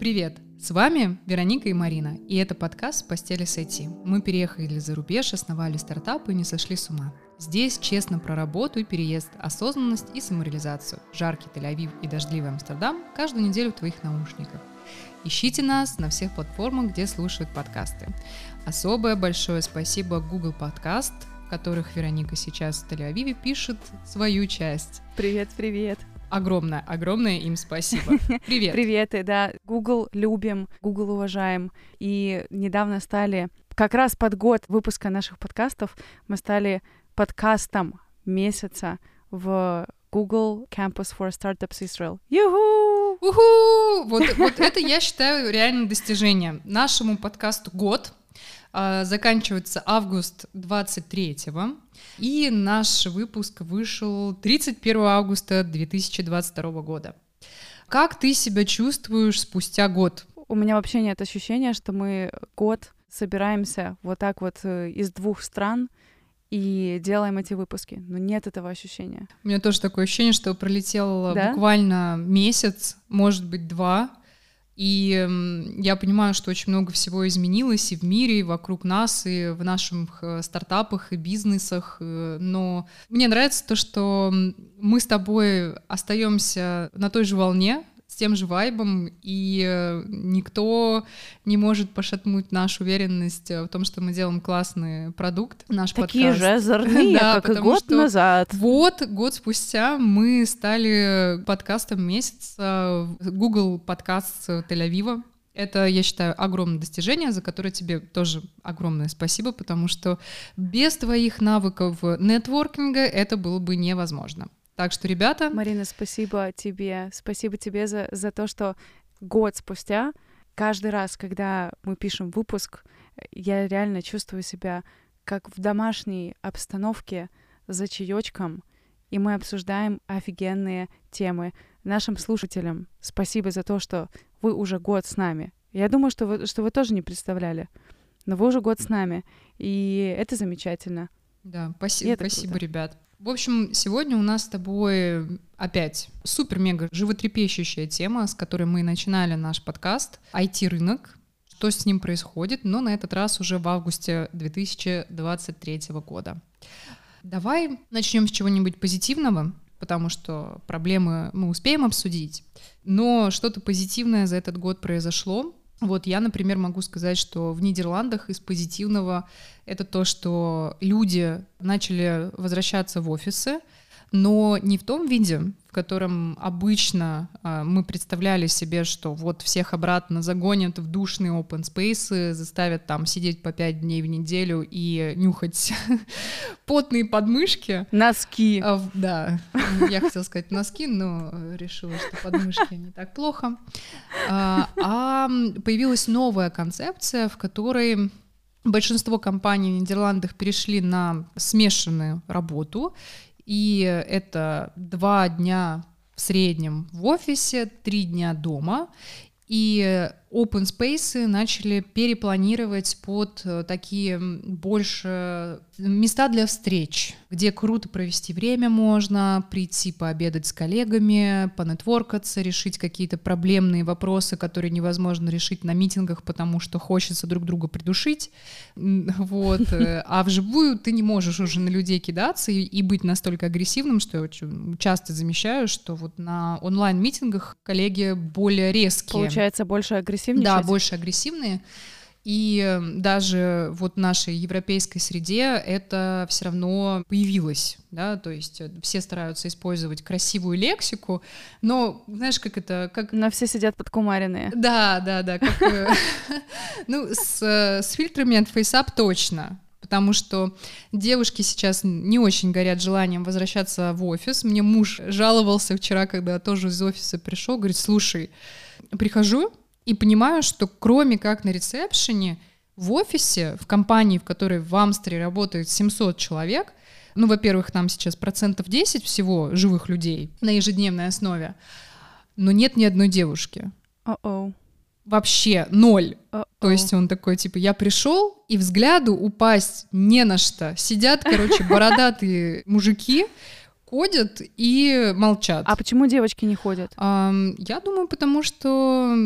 Привет! С вами Вероника и Марина, и это подкаст «Постели с IT». Мы переехали за рубеж, основали стартап и не сошли с ума. Здесь честно про работу и переезд, осознанность и самореализацию. Жаркий Тель-Авив и дождливый Амстердам каждую неделю в твоих наушниках. Ищите нас на всех платформах, где слушают подкасты. Особое большое спасибо Google Podcast, в которых Вероника сейчас в Тель-Авиве пишет свою часть. Привет, привет. Огромное, огромное им спасибо. Привет. Привет, и да, Google любим, Google уважаем. И недавно стали, как раз под год выпуска наших подкастов, мы стали подкастом месяца в Google Campus for Startups Israel. Юху! Уху! Вот, вот это, я считаю, реально достижением. Нашему подкасту год, заканчивается август 23-го, и наш выпуск вышел 31 августа 2022 года. Как ты себя чувствуешь спустя год? У меня вообще нет ощущения, что мы год собираемся вот так вот э, из двух стран и делаем эти выпуски. Но нет этого ощущения. У меня тоже такое ощущение, что пролетел Да? буквально месяц, может быть, два. И я понимаю, что очень много всего изменилось и в мире, и вокруг нас, и в наших э, стартапах, и бизнесах. э, Но мне нравится то, что мы с тобой остаемся на той же волне, с тем же вайбом, и э, никто не может пошатнуть нашу уверенность э, в том, что мы делаем классный продукт, наш Такие подкаст. же озорные, Да, как и год что назад. Вот, год спустя мы стали подкастом месяца Google подкаст Тель-Авива. Это, я считаю, огромное достижение, за которое тебе тоже огромное спасибо, потому что без твоих навыков нетворкинга это было бы невозможно. Так что, ребята, Марина, спасибо тебе. Спасибо тебе за, за то, что год спустя, каждый раз, когда мы пишем выпуск, я реально чувствую себя как в домашней обстановке за чаечком, и мы обсуждаем офигенные темы. Нашим слушателям спасибо за то, что вы уже год с нами. Я думаю, что вы, что вы тоже не представляли, но вы уже год с нами, и это замечательно. Да, спасибо, это спасибо, круто. ребят. В общем, сегодня у нас с тобой опять супер-мега животрепещущая тема, с которой мы начинали наш подкаст. IT-рынок, что с ним происходит, но на этот раз уже в августе 2023 года. Давай начнем с чего-нибудь позитивного, потому что проблемы мы успеем обсудить, но что-то позитивное за этот год произошло. Вот я, например, могу сказать, что в Нидерландах из позитивного это то, что люди начали возвращаться в офисы, но не в том виде, в котором обычно а, мы представляли себе, что вот всех обратно загонят в душные open space, заставят там сидеть по пять дней в неделю и нюхать потные подмышки. Носки. А, да, я хотела сказать носки, но э, решила, что подмышки не так плохо. А, а, появилась новая концепция, в которой большинство компаний в Нидерландах перешли на смешанную работу, и это два дня в среднем в офисе, три дня дома, и open space начали перепланировать под э, такие больше места для встреч, где круто провести время можно, прийти пообедать с коллегами, понетворкаться, решить какие-то проблемные вопросы, которые невозможно решить на митингах, потому что хочется друг друга придушить. Вот. э, А вживую ты не можешь уже на людей кидаться и, и быть настолько агрессивным, что я очень часто замечаю, что вот на онлайн-митингах коллеги более резкие. Получается, больше агрессивничать? Да, больше агрессивные. И э, даже вот в нашей европейской среде это все равно появилось, да, то есть э, все стараются использовать красивую лексику, но знаешь, как это, как Но все сидят подкумаренные. да, да, да, э, ну, с, э, с фильтрами от FaceApp точно, потому что девушки сейчас не очень горят желанием возвращаться в офис. Мне муж жаловался вчера, когда тоже из офиса пришел, говорит, слушай, прихожу и понимаю, что кроме как на ресепшене, в офисе, в компании, в которой в Амстере работает 700 человек, ну, во-первых, там сейчас процентов 10 всего живых людей на ежедневной основе, но нет ни одной девушки. О-оу. Вообще ноль. О-оу. То есть он такой, типа, я пришел, и взгляду упасть не на что. Сидят, короче, бородатые мужики, ходят и молчат. А почему девочки не ходят? Я думаю, потому что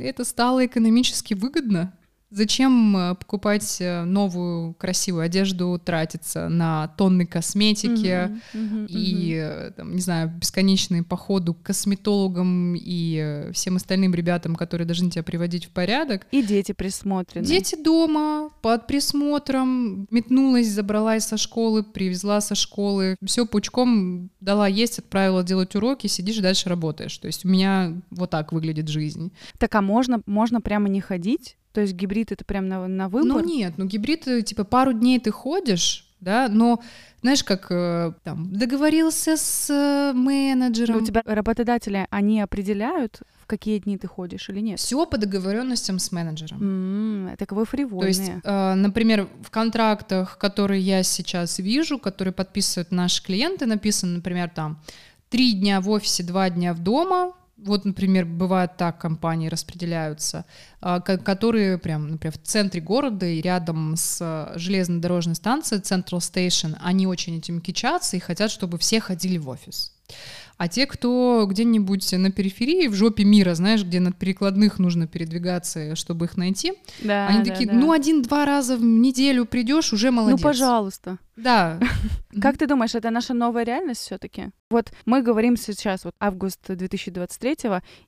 это стало экономически выгодно. Зачем э, покупать э, новую красивую одежду, тратиться на тонны косметики uh-huh, uh-huh, и, uh-huh. Там, не знаю, бесконечные походы к косметологам и всем остальным ребятам, которые должны тебя приводить в порядок. И дети присмотрены. Дети дома, под присмотром, метнулась, забралась со школы, привезла со школы, все пучком дала есть, отправила делать уроки, сидишь дальше работаешь. То есть у меня вот так выглядит жизнь. Так а можно, можно прямо не ходить? То есть гибрид это прям на, на выбор? Ну нет, ну гибрид, э, типа пару дней ты ходишь, да, но знаешь, как э, там договорился с э, менеджером. Но у тебя работодатели, они определяют, в какие дни ты ходишь или нет? Все по договоренностям с менеджером. Mm, так вы фривольные. То есть, э, например, в контрактах, которые я сейчас вижу, которые подписывают наши клиенты, написано, например, там три дня в офисе, два дня в дома, вот, например, бывает так, компании распределяются, а, которые прям, например, в центре города и рядом с а, железнодорожной станцией Central Station, они очень этим кичатся и хотят, чтобы все ходили в офис. А те, кто где-нибудь на периферии, в жопе мира, знаешь, где на перекладных нужно передвигаться, чтобы их найти, да, они да, такие, да. ну, один-два раза в неделю придешь, уже ну, молодец. Ну, пожалуйста. Да. Как ты думаешь, это наша новая реальность все-таки? Вот мы говорим сейчас, вот август 2023,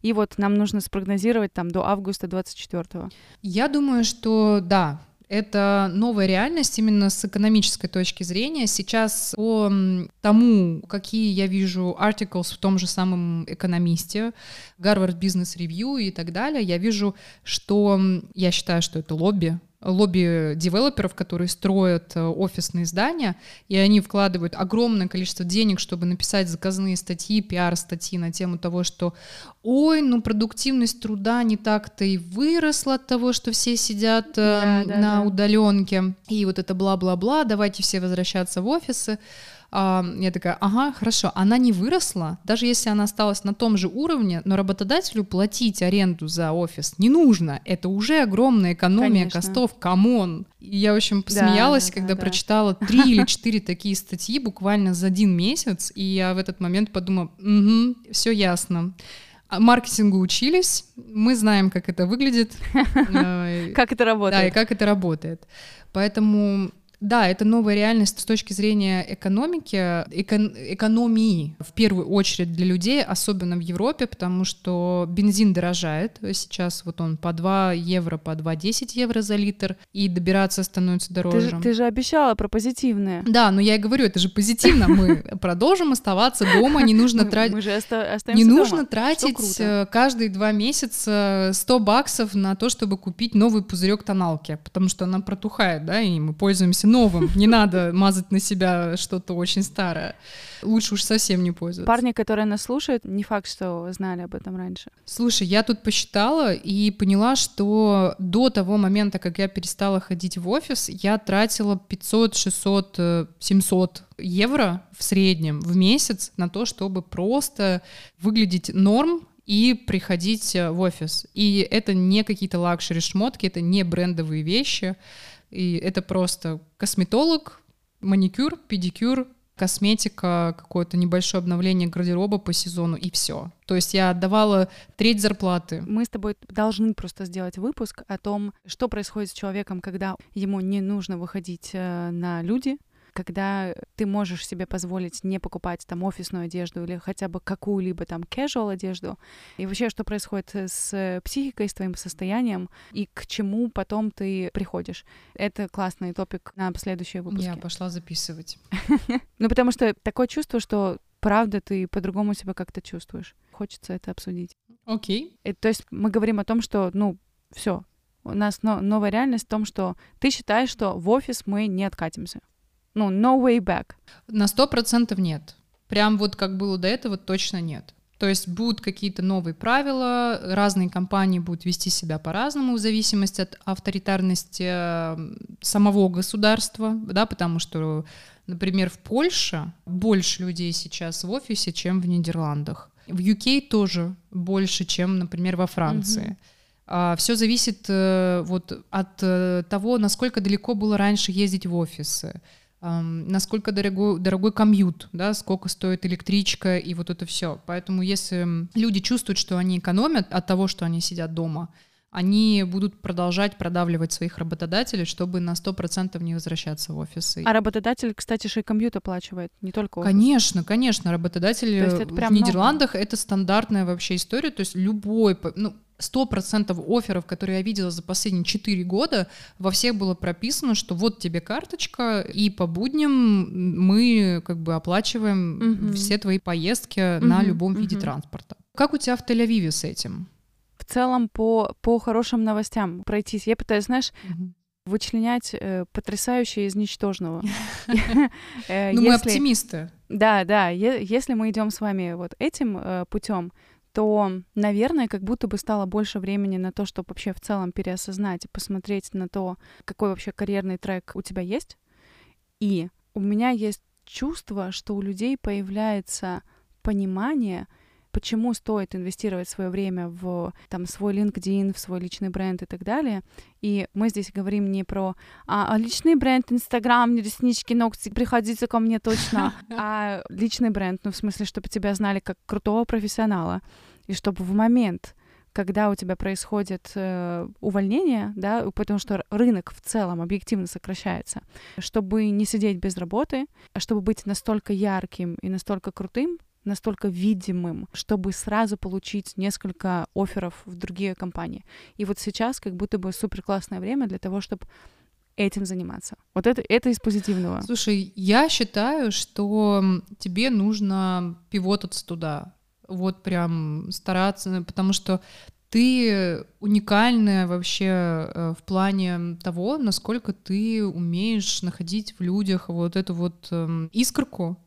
и вот нам нужно спрогнозировать там до августа 2024. Я думаю, что да, это новая реальность именно с экономической точки зрения. Сейчас по тому, какие я вижу articles в том же самом экономисте, Harvard Business Review и так далее, я вижу, что я считаю, что это лобби лобби девелоперов, которые строят э, офисные здания, и они вкладывают огромное количество денег, чтобы написать заказные статьи, пиар-статьи на тему того, что ой, ну продуктивность труда не так-то и выросла от того, что все сидят э, да, да, на да. удаленке, и вот это бла-бла-бла, давайте все возвращаться в офисы. Я такая, ага, хорошо, она не выросла, даже если она осталась на том же уровне, но работодателю платить аренду за офис не нужно, это уже огромная экономия Конечно. костов, come on. Я, в общем, посмеялась, да, когда да, прочитала три или четыре такие статьи буквально за один месяц, и я в этот момент подумала, угу, все ясно. А маркетингу учились, мы знаем, как это выглядит. Э, как это работает. Да, и как это работает. Поэтому да, это новая реальность с точки зрения экономики, эко- экономии в первую очередь для людей, особенно в Европе, потому что бензин дорожает. Сейчас вот он по 2 евро, по 2,10 евро за литр, и добираться становится дороже. Ты же, ты же обещала про позитивное. Да, но я и говорю, это же позитивно. Мы продолжим оставаться дома, не нужно тратить... Мы же остаемся Не нужно тратить каждые два месяца 100 баксов на то, чтобы купить новый пузырек тоналки, потому что она протухает, да, и мы пользуемся новым. Не надо мазать на себя что-то очень старое. Лучше уж совсем не пользоваться. Парни, которые нас слушают, не факт, что знали об этом раньше. Слушай, я тут посчитала и поняла, что до того момента, как я перестала ходить в офис, я тратила 500, 600, 700 евро в среднем в месяц на то, чтобы просто выглядеть норм, и приходить в офис. И это не какие-то лакшери-шмотки, это не брендовые вещи. И это просто косметолог, маникюр, педикюр, косметика, какое-то небольшое обновление гардероба по сезону и все. То есть я отдавала треть зарплаты. Мы с тобой должны просто сделать выпуск о том, что происходит с человеком, когда ему не нужно выходить э, на люди, когда ты можешь себе позволить не покупать там офисную одежду или хотя бы какую-либо там casual одежду, и вообще, что происходит с психикой, с твоим состоянием, и к чему потом ты приходишь. Это классный топик на следующие выпуски. Я пошла записывать. Ну, потому что такое чувство, что правда ты по-другому себя как-то чувствуешь. Хочется это обсудить. Окей. Okay. То есть мы говорим о том, что, ну, все, у нас новая реальность в том, что ты считаешь, что в офис мы не откатимся. Ну, no way back. На сто процентов нет. Прям вот как было до этого, точно нет. То есть будут какие-то новые правила, разные компании будут вести себя по-разному в зависимости от авторитарности э, самого государства, да, потому что, например, в Польше больше людей сейчас в офисе, чем в Нидерландах. В UK тоже больше, чем, например, во Франции. Mm-hmm. Все зависит э, вот от э, того, насколько далеко было раньше ездить в офисы насколько дорогой, дорогой комьют, да, сколько стоит электричка и вот это все. Поэтому если люди чувствуют, что они экономят от того, что они сидят дома, они будут продолжать продавливать своих работодателей, чтобы на 100% не возвращаться в офисы. А работодатель, кстати, же и комьют оплачивает, не только офис. Конечно, конечно, работодатели в Нидерландах много. это стандартная вообще история, то есть любой, ну, сто процентов офферов, которые я видела за последние четыре года, во всех было прописано, что вот тебе карточка, и по будням мы как бы оплачиваем угу. все твои поездки угу, на любом угу. виде транспорта. Как у тебя в Тель-Авиве с этим? В целом по, по хорошим новостям пройтись. Я пытаюсь, знаешь, угу вычленять э, потрясающее из ничтожного. Э, ну, мы оптимисты. Да, да. Если мы идем с вами вот этим э, путем, то, наверное, как будто бы стало больше времени на то, чтобы вообще в целом переосознать и посмотреть на то, какой вообще карьерный трек у тебя есть. И у меня есть чувство, что у людей появляется понимание, почему стоит инвестировать свое время в там, свой LinkedIn, в свой личный бренд и так далее. И мы здесь говорим не про а, а личный бренд, Инстаграм, реснички, ногти, приходите ко мне точно, а личный бренд, ну, в смысле, чтобы тебя знали как крутого профессионала, и чтобы в момент, когда у тебя происходит э, увольнение, да, потому что рынок в целом объективно сокращается, чтобы не сидеть без работы, а чтобы быть настолько ярким и настолько крутым, настолько видимым, чтобы сразу получить несколько офферов в другие компании. И вот сейчас как будто бы супер классное время для того, чтобы этим заниматься. Вот это, это из позитивного. Слушай, я считаю, что тебе нужно пивотаться туда. Вот прям стараться, потому что ты уникальная вообще э, в плане того, насколько ты умеешь находить в людях вот эту вот эм, искорку,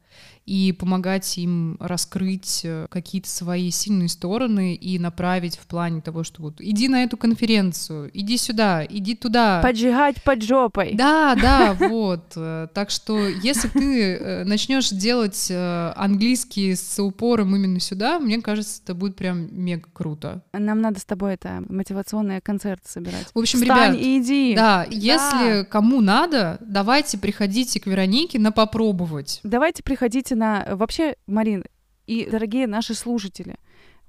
и помогать им раскрыть э, какие-то свои сильные стороны и направить в плане того, что вот иди на эту конференцию, иди сюда, иди туда. Поджигать под жопой. Да, да, вот. Э, так что если ты э, начнешь делать английский с упором именно сюда, мне кажется, это будет прям мега круто. Нам надо с тобой это мотивационные концерты собирать. В общем, Встань ребят, и иди. Да, если кому надо, давайте приходите к Веронике на попробовать. Давайте приходите посмотрите на... Вообще, Марин, и дорогие наши слушатели,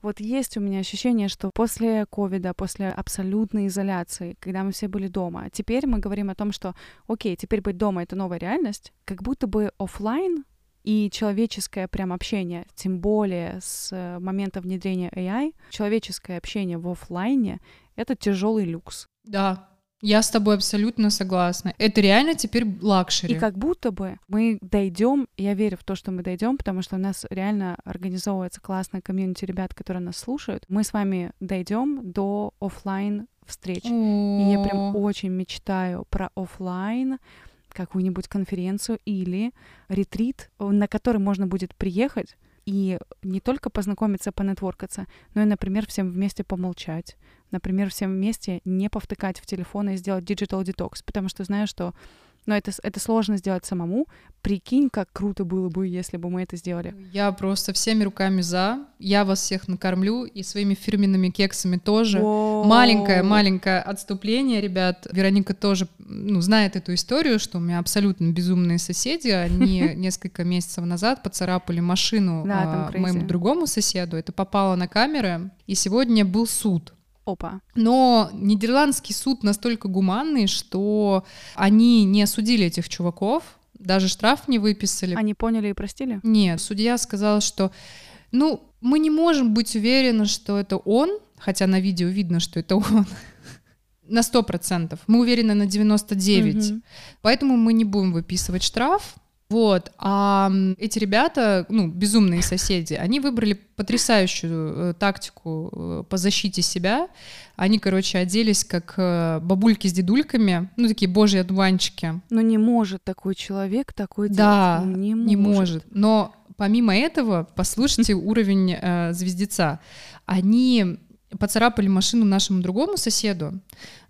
вот есть у меня ощущение, что после ковида, после абсолютной изоляции, когда мы все были дома, теперь мы говорим о том, что, окей, теперь быть дома — это новая реальность, как будто бы офлайн и человеческое прям общение, тем более с э, момента внедрения AI, человеческое общение в офлайне — это тяжелый люкс. Да, я с тобой абсолютно согласна. Это реально теперь luxury. И как будто бы мы дойдем, я верю в то, что мы дойдем, потому что у нас реально организовывается классная community ребят, которые нас слушают. Мы с вами дойдем до офлайн встреч. И я прям очень мечтаю про офлайн какую-нибудь конференцию или ретрит, на который можно будет приехать и не только познакомиться, понетворкаться, но и, например, всем вместе помолчать, например, всем вместе не повтыкать в телефон и сделать digital detox, потому что знаю, что но это, это сложно сделать самому. Прикинь, как круто было бы, если бы мы это сделали. Я просто всеми руками за. Я вас всех накормлю и своими фирменными кексами тоже. Маленькое-маленькое отступление, ребят. Вероника тоже ну, знает эту историю, что у меня абсолютно безумные соседи. Они несколько месяцев назад поцарапали машину а, моему другому соседу. Это попало на камеры. И сегодня был суд. Опа. Но нидерландский суд настолько гуманный, что они не осудили этих чуваков, даже штраф не выписали. Они поняли и простили? Нет, судья сказал, что, ну, мы не можем быть уверены, что это он, хотя на видео видно, что это он. на сто процентов. Мы уверены на 99. Угу. Поэтому мы не будем выписывать штраф. Вот, а эти ребята, ну, безумные соседи, они выбрали потрясающую э, тактику э, по защите себя. Они, короче, оделись как э, бабульки с дедульками, ну, такие божьи одуванчики. Но не может такой человек такой делать. Да, ну, не может. не может. Но помимо этого, послушайте уровень э, звездеца. Они поцарапали машину нашему другому соседу,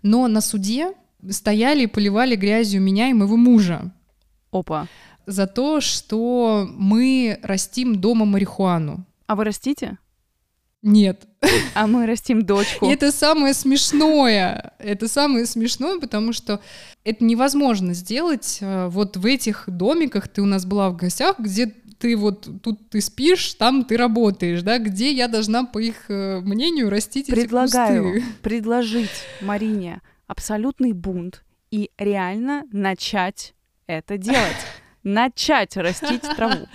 но на суде стояли и поливали грязью меня и моего мужа. Опа за то, что мы растим дома марихуану. А вы растите? Нет. А мы растим дочку. И это самое смешное. Это самое смешное, потому что это невозможно сделать э, вот в этих домиках. Ты у нас была в гостях, где ты вот тут ты спишь, там ты работаешь, да, где я должна, по их э, мнению, растить Предлагаю эти кусты? предложить Марине абсолютный бунт и реально начать это делать. Начать растить траву.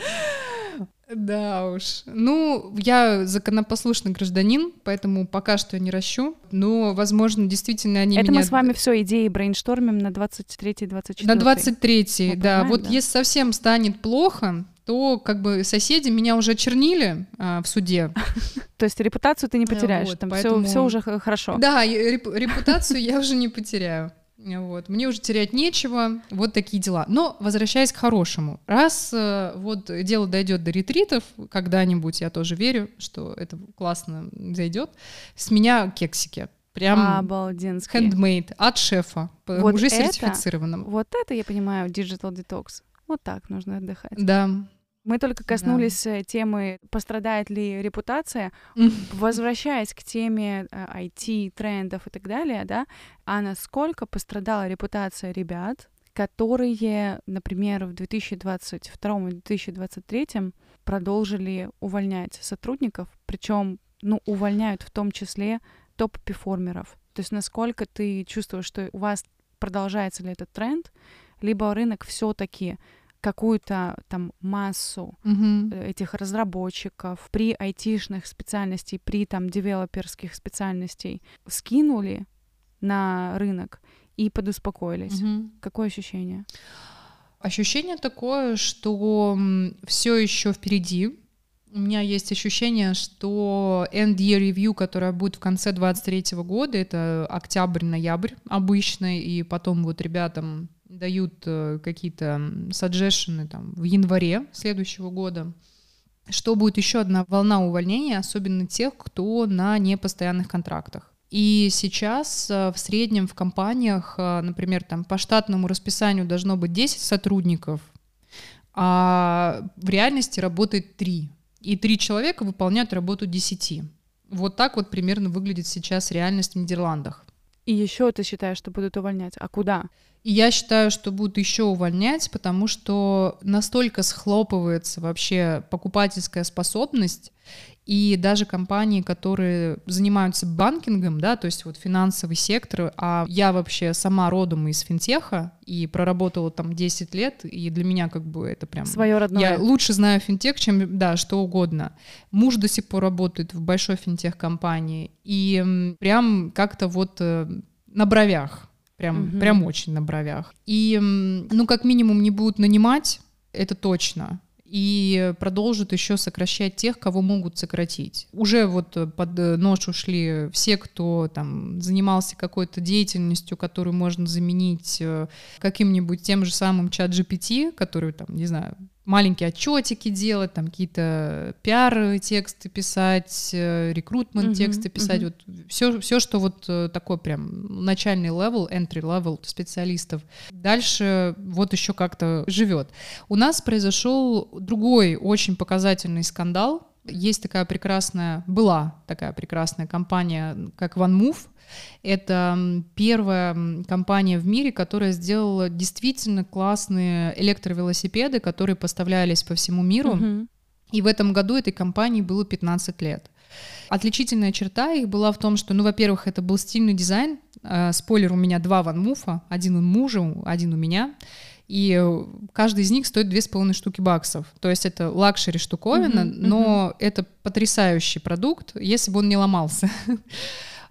Да уж. Ну, я законопослушный гражданин, поэтому пока что я не ращу. Но, возможно, действительно они Это меня... мы с вами все идеи брейнштормим на 23-24. На 23-й, Мы да. Вот да? если совсем станет плохо, то как бы соседи меня уже чернили а, в суде. То есть репутацию ты не потеряешь, вот, там поэтому- все, уже хорошо. Да, реп- репутацию я уже не потеряю. Вот. Мне уже терять нечего. Вот такие дела. Но возвращаясь к хорошему. Раз э, вот дело дойдет до ретритов, когда-нибудь, я тоже верю, что это классно зайдет, с меня кексики. Прям Обалденски. handmade от шефа, Вот уже это- сертифицированным. Вот это я понимаю, digital detox. Вот так нужно отдыхать. Да. Мы только коснулись э, темы, пострадает ли репутация. Возвращаясь к теме э, IT, трендов и так далее, да, а насколько пострадала репутация ребят, которые, например, в 2022 и 2023 продолжили увольнять сотрудников, причем, ну, увольняют в том числе топ-перформеров. То есть насколько ты чувствуешь, что у вас продолжается ли этот тренд, либо рынок все-таки какую-то там массу э, этих разработчиков при айтишных специальностей, при там девелоперских специальностей скинули на рынок и подуспокоились. Мгм. Какое ощущение? Ощущение такое, что все еще впереди. У меня есть ощущение, что end year review, которая будет в конце 23 года, это октябрь-ноябрь обычно, и потом вот ребятам дают э, какие-то саджешены там в январе следующего года. Что будет еще одна волна увольнений, особенно тех, кто на непостоянных контрактах. И сейчас э, в среднем в компаниях, э, например, там по штатному расписанию должно быть 10 сотрудников, а в реальности работает 3. И 3 человека выполняют работу 10. Вот так вот примерно выглядит сейчас реальность в Нидерландах. И еще ты считаешь, что будут увольнять? А куда? И я считаю, что будут еще увольнять, потому что настолько схлопывается вообще покупательская способность, и даже компании, которые занимаются банкингом, да, то есть вот финансовый сектор, а я вообще сама родом из финтеха и проработала там 10 лет, и для меня как бы это прям... Свое родное. Я лучше знаю финтех, чем, да, что угодно. Муж до сих пор работает в большой финтех-компании, и прям как-то вот э, на бровях, прям, Мгм. прям очень на бровях. И, ну, как минимум, не будут нанимать, это точно. И продолжат еще сокращать тех, кого могут сократить. Уже вот э, под э, нож ушли все, кто там занимался какой-то деятельностью, которую можно заменить э, каким-нибудь тем же самым чат GPT, который там, не знаю, маленькие отчетики делать, там какие-то пиар-тексты писать, э, recruitment тексты Мгм, писать, мгм. вот все, все, что вот э, такой прям начальный level, entry level специалистов. Дальше вот еще как-то живет. У нас произошел другой очень показательный скандал. Есть такая прекрасная, была такая прекрасная компания, как VanMoof. Это первая компания в мире, которая сделала действительно классные электровелосипеды, которые поставлялись по всему миру. Мгм. И в этом году этой компании было 15 лет. Отличительная черта их была в том, что, ну, во-первых, это был стильный дизайн. Э, спойлер, у меня два VanMoof'а, один у мужа, один у меня. И каждый из них стоит две с половиной штуки баксов. То есть это luxury штуковина, Мгм, но это потрясающий продукт, если бы он не ломался.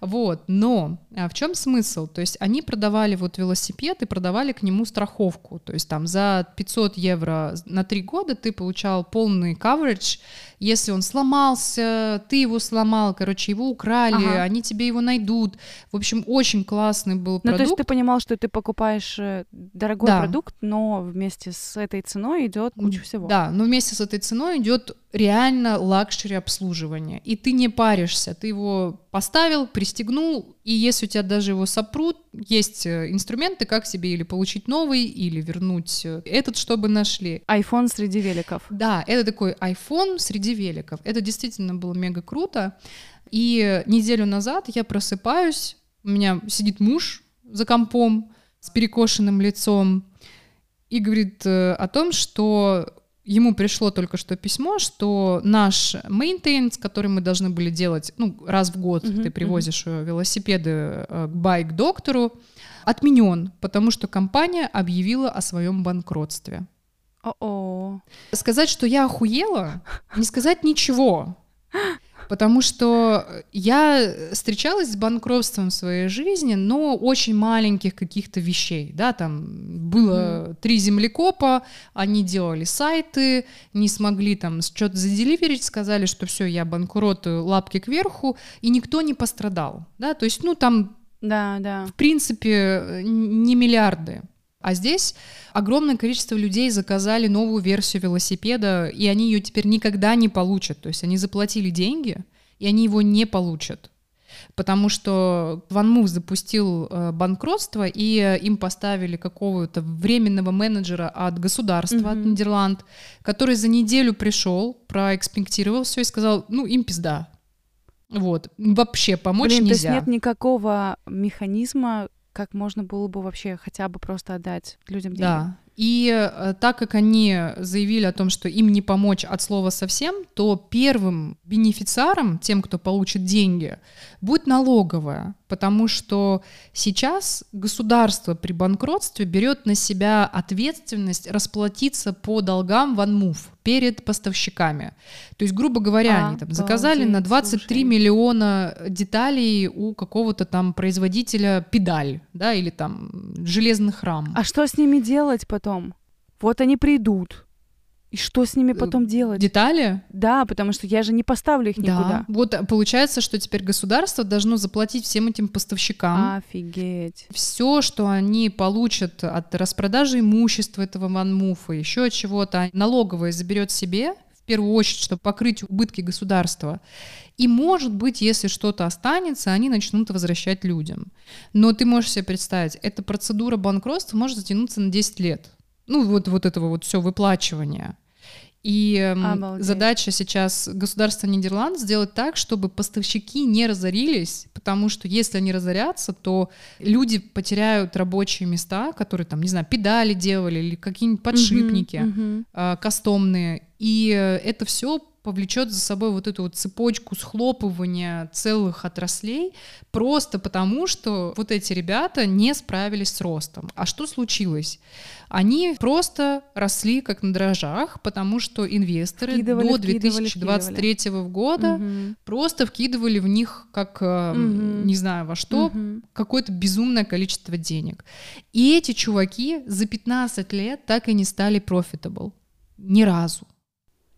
Вот, но в чем смысл? То есть они продавали вот велосипед и продавали к нему страховку. То есть там за 500 евро на 3 года ты получал полный coverage. Если он сломался, ты его сломал, короче, его украли, Ага. они тебе его найдут. В общем, очень классный был Ну, то есть продукт. ты понимал, что ты покупаешь э, дорогой Да. продукт, но вместе с этой ценой идет куча всего. Да, но вместе с этой ценой идет реально luxury обслуживание. И ты не паришься, ты его поставил, пристегнул, и если у тебя даже его сопрут, есть э, инструменты, как себе или получить новый, или вернуть э, этот, чтобы нашли. iPhone среди великов. Да, это такой iPhone среди великов. Это действительно было мега круто. И неделю назад я просыпаюсь, у меня сидит муж за компом с перекошенным лицом и говорит э, о том, что ему пришло только что письмо, что наш maintenance, который мы должны были делать, ну, раз в год uh-huh, ты привозишь uh-huh. велосипеды э, к байк-доктору, отменен, потому что компания объявила о своем банкротстве. О-о. Сказать, что я охуела, не сказать ничего. Потому что я встречалась с банкротством в своей жизни, но очень маленьких каких-то вещей, да, там было три землекопа, они делали сайты, не смогли там что-то заделиверить, сказали, что все, я банкротую, лапки кверху, и никто не пострадал, да, то есть, ну, там, да, да. в принципе, не миллиарды. А здесь огромное количество людей заказали новую версию велосипеда, и они ее теперь никогда не получат. То есть они заплатили деньги, и они его не получат. Потому что Ван запустил э, банкротство, и им поставили какого-то временного менеджера от государства, mm-hmm. от Нидерланд, который за неделю пришел, проэкспектировал все и сказал, ну, им пизда. Вот. Вообще помочь Блин, нельзя. То есть нет никакого механизма, как можно было бы вообще хотя бы просто отдать людям деньги. Да. И э, так как они заявили о том, что им не помочь от слова совсем, то первым бенефициаром, тем, кто получит деньги, будет налоговая, потому что сейчас государство при банкротстве берет на себя ответственность расплатиться по долгам в анмув перед поставщиками. То есть, грубо говоря, а, они там заказали на 23 слушай. миллиона деталей у какого-то там производителя педаль, да, или там железных рам. А что с ними делать потом? Вот они придут, и что с ними потом делать? Детали? Да, потому что я же не поставлю их никуда. Да. Вот получается, что теперь государство должно заплатить всем этим поставщикам. Офигеть. Все, что они получат от распродажи имущества этого ванмуфа, еще от чего-то, налоговая заберет себе в первую очередь, чтобы покрыть убытки государства. И, может быть, если что-то останется, они начнут возвращать людям. Но ты можешь себе представить, эта процедура банкротства может затянуться на 10 лет ну вот, вот этого вот все выплачивания. И Обалдеть. задача сейчас государства Нидерланд сделать так, чтобы поставщики не разорились, потому что если они разорятся, то люди потеряют рабочие места, которые там, не знаю, педали делали или какие-нибудь подшипники uh-huh. Э, кастомные. И это все повлечет за собой вот эту вот цепочку схлопывания целых отраслей, просто потому что вот эти ребята не справились с ростом. А что случилось? Они просто росли как на дрожжах, потому что инвесторы вкидывали, до 2023 вкидывали. года угу. просто вкидывали в них как, угу. не знаю во что, угу. какое-то безумное количество денег. И эти чуваки за 15 лет так и не стали profitable. Ни разу.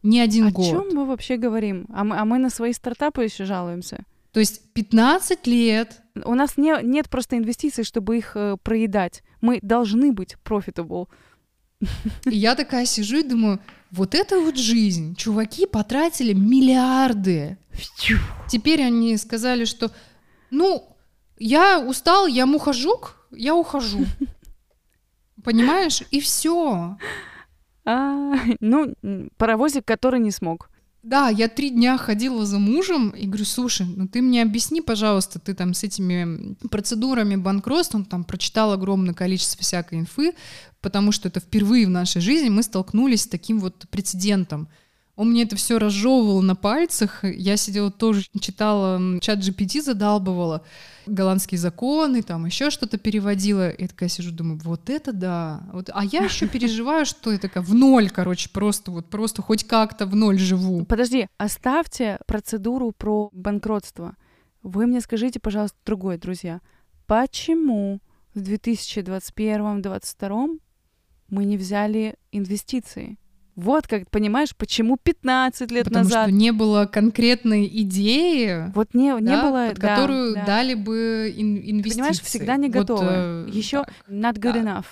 Ни один О год. О чем мы вообще говорим? А мы, а мы на свои стартапы еще жалуемся. То есть 15 лет. У нас не, нет просто инвестиций, чтобы их э, проедать. Мы должны быть profitable. И я такая сижу и думаю, вот это вот жизнь. Чуваки потратили миллиарды. Теперь они сказали, что, ну, я устал, я мухожук, я ухожу. Понимаешь? И все. А, ну, паровозик, который не смог. Да, я три дня ходила за мужем и говорю, слушай, ну ты мне объясни, пожалуйста, ты там с этими процедурами банкротства, он там прочитал огромное количество всякой инфы, потому что это впервые в нашей жизни мы столкнулись с таким вот прецедентом. Он мне это все разжевывал на пальцах. Я сидела тоже, читала, чат GPT задалбывала, голландские законы, там еще что-то переводила. И я такая сижу, думаю, вот это да. Вот, а я еще переживаю, что я такая в ноль, короче, просто вот просто хоть как-то в ноль живу. Подожди, оставьте процедуру про банкротство. Вы мне скажите, пожалуйста, другое, друзья. Почему в 2021-2022 мы не взяли инвестиции? Вот как, понимаешь, почему 15 лет Потому назад... что не было конкретной идеи, вот не, не да, было, под да, которую да. дали бы ин- инвестиции. Понимаешь, всегда не готовы. Вот, э, Еще not good да. enough.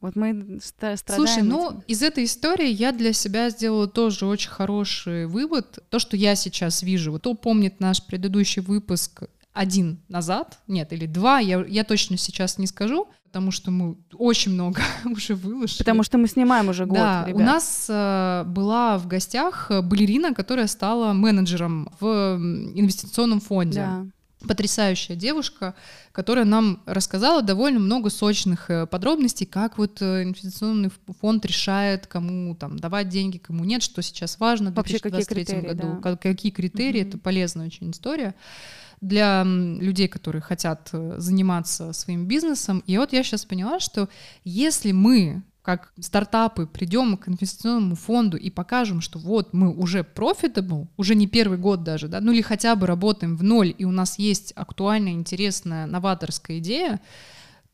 Вот мы страдаем. Слушай, ну этим. из этой истории я для себя сделала тоже очень хороший вывод. То, что я сейчас вижу, вот кто помнит наш предыдущий выпуск один назад, нет, или два, я, я точно сейчас не скажу, потому что мы очень много уже выложили. Потому что мы снимаем уже год, Да, ребят. у нас э, была в гостях балерина, которая стала менеджером в инвестиционном фонде. Да. Потрясающая девушка, которая нам рассказала довольно много сочных э, подробностей, как вот э, инвестиционный фонд решает, кому там давать деньги, кому нет, что сейчас важно в Вообще, какие 2023 критерии, году, да. ка- какие критерии, Мгм. это полезная очень история для людей, которые хотят э, заниматься своим бизнесом. И вот я сейчас поняла, что если мы как стартапы придем к инвестиционному фонду и покажем, что вот мы уже profitable, уже не первый год даже, да, ну или хотя бы работаем в ноль, и у нас есть актуальная, интересная, новаторская идея,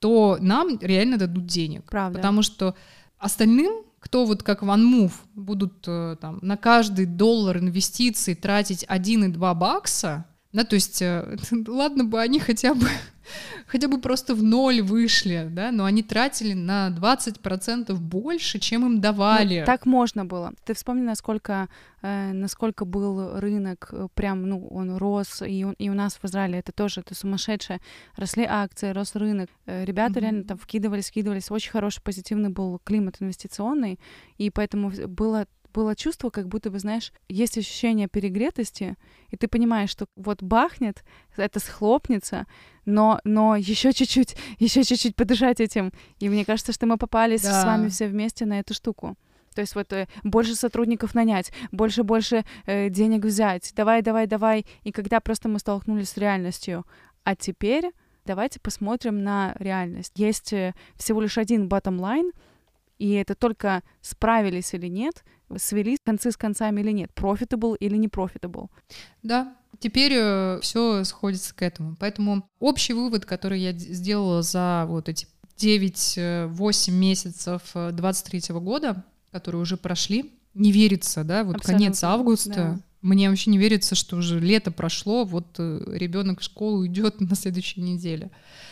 то нам реально дадут денег. Правда. Потому что остальным, кто вот как OneMove будут э, там на каждый доллар инвестиций тратить 1,2 бакса, да, то есть, э, ладно бы они хотя бы хотя бы просто в ноль вышли, да, но они тратили на 20% больше, чем им давали. Ну, так можно было. Ты вспомни, насколько, э, насколько был рынок, э, прям, ну, он рос, и, и у нас в Израиле это тоже, это сумасшедшее. Росли акции, рос рынок. Э, Ребята Мгм. реально там вкидывались, скидывались. Очень хороший, позитивный был климат инвестиционный, и поэтому было было чувство, как будто бы, знаешь, есть ощущение перегретости, и ты понимаешь, что вот бахнет, это схлопнется, но, но еще чуть-чуть, еще чуть-чуть подышать этим. И мне кажется, что мы попались Да. с вами все вместе на эту штуку. То есть вот э, больше сотрудников нанять, больше-больше э, денег взять, давай, давай, давай. И когда просто мы столкнулись с реальностью. А теперь давайте посмотрим на реальность. Есть э, всего лишь один bottom line, и это только справились или нет, свели концы с концами или нет, profitable или не profitable. Да, теперь все сходится к этому. Поэтому общий вывод, который я сделала за вот эти 9-8 месяцев 23 года, которые уже прошли, не верится, да, вот конец Абсолютно, августа. да. Мне вообще не верится, что уже лето прошло, вот ребенок в школу идет на следующей неделе.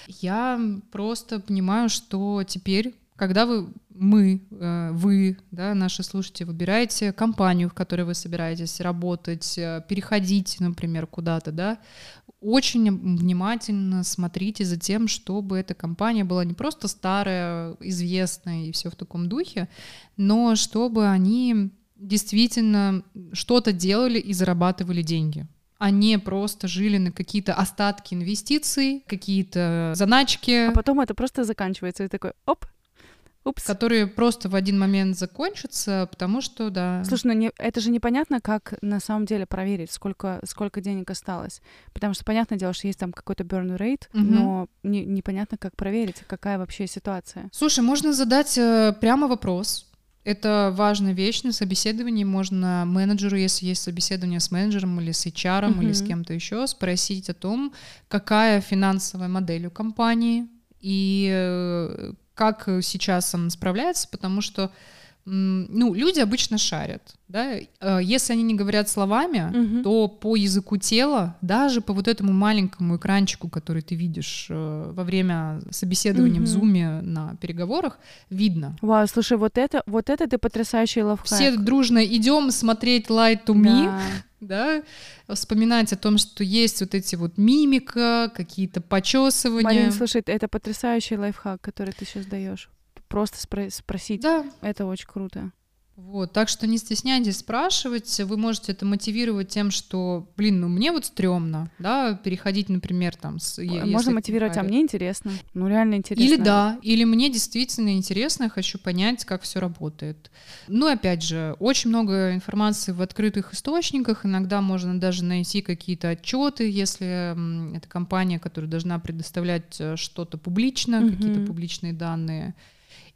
Я просто понимаю, что теперь, когда вы, мы, э, вы, да, наши слушатели, выбираете компанию, в которой вы собираетесь работать, э, переходите, например, куда-то, да, очень внимательно смотрите за тем, чтобы эта компания была не просто старая, известная и все в таком духе, но чтобы они действительно что-то делали и зарабатывали деньги а не просто жили на какие-то остатки инвестиций, какие-то заначки, А потом это просто заканчивается, и такой, оп, упс. которые просто в один момент закончатся, потому что, да... Слушай, ну не, это же непонятно, как на самом деле проверить, сколько, сколько денег осталось. Потому что, понятное дело, что есть там какой-то burn rate, Мгм. но не, непонятно, как проверить, какая вообще ситуация. Слушай, можно задать э, прямо вопрос. Это важная вещь на собеседовании. Можно менеджеру, если есть собеседование с менеджером или с HR, или с кем-то еще, спросить о том, какая финансовая модель у компании и э, как сейчас она справляется, потому что ну, люди обычно шарят. Да? Э, Если они не говорят словами, Мгм. то по языку тела, даже по вот этому маленькому экранчику, который ты видишь э, во время собеседования в Мгм. зуме на переговорах, видно. Вау, слушай, вот это, вот это ты потрясающий лайфхак. Все дружно идем смотреть Light to Me, Да. да, вспоминать о том, что есть вот эти вот мимика, какие-то почесывания. Марин, слушай, это потрясающий лайфхак, который ты сейчас даешь. Просто спро- спросить. Да, Это очень круто. Вот, так что не стесняйтесь спрашивать, вы можете это мотивировать тем, что, блин, ну мне вот стрёмно, да, переходить, например, там, с, Можно мотивировать, а мне интересно. Ну, реально интересно. Или да, или мне действительно интересно, я хочу понять, как все работает. Ну, опять же, очень много информации в открытых источниках, иногда можно даже найти какие-то отчеты, если это компания, которая должна предоставлять э, что-то публично, Мгм. какие-то публичные данные.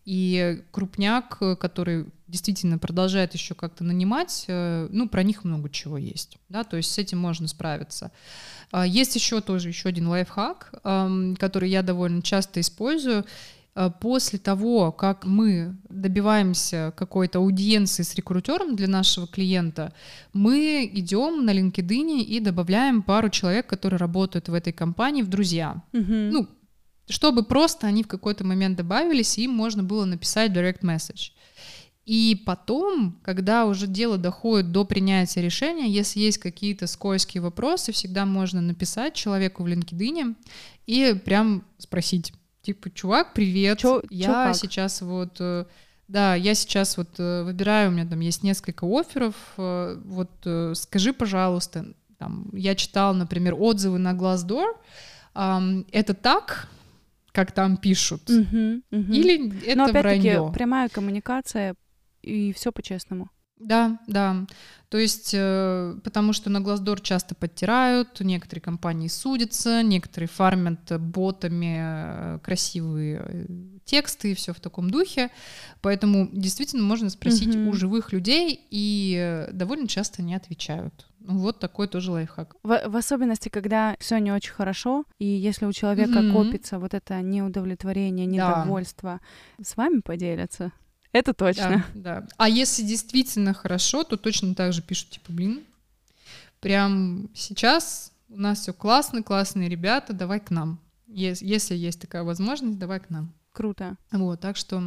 И крупняк, э, который действительно продолжает еще как-то нанимать, э, ну, про них много чего есть, да, то есть с этим можно справиться. А, Есть еще тоже еще один лайфхак, который я довольно часто использую. А, После того, как мы добиваемся какой-то аудиенции с рекрутером для нашего клиента, мы идем на LinkedIn и добавляем пару человек, которые работают в этой компании, в друзья. Мгм. Ну, чтобы просто они в какой-то момент добавились, и им можно было написать direct message. И потом, когда уже дело доходит до принятия решения, если есть какие-то скользкие вопросы, всегда можно написать человеку в LinkedIn и прям спросить, типа, чувак, привет, Чё, я чё как? сейчас вот, э, да, я сейчас вот э, выбираю, у меня там есть несколько офферов, э, вот скажи, пожалуйста, там, я читал, например, отзывы на Glassdoor, это так, как там пишут, Мгм, мгм. или это Но опять-таки вранье? прямая коммуникация и все по-честному. Да, да. То есть, э, потому что на Glassdoor часто подтирают, некоторые компании судятся, некоторые фармят ботами э, красивые э, тексты и все в таком духе. Поэтому действительно можно спросить Мгм. у живых людей, и э, довольно часто не отвечают. Ну, вот такой тоже лайфхак. В, в особенности, когда все не очень хорошо, и если у человека Мгм. копится вот это неудовлетворение, Да. недовольство, с вами поделятся. Это точно. Да, да. А если действительно хорошо, то точно так же пишут, типа, блин, прям сейчас у нас все классно, классные ребята, давай к нам. Ес- Если есть такая возможность, давай к нам. Круто. Вот, так что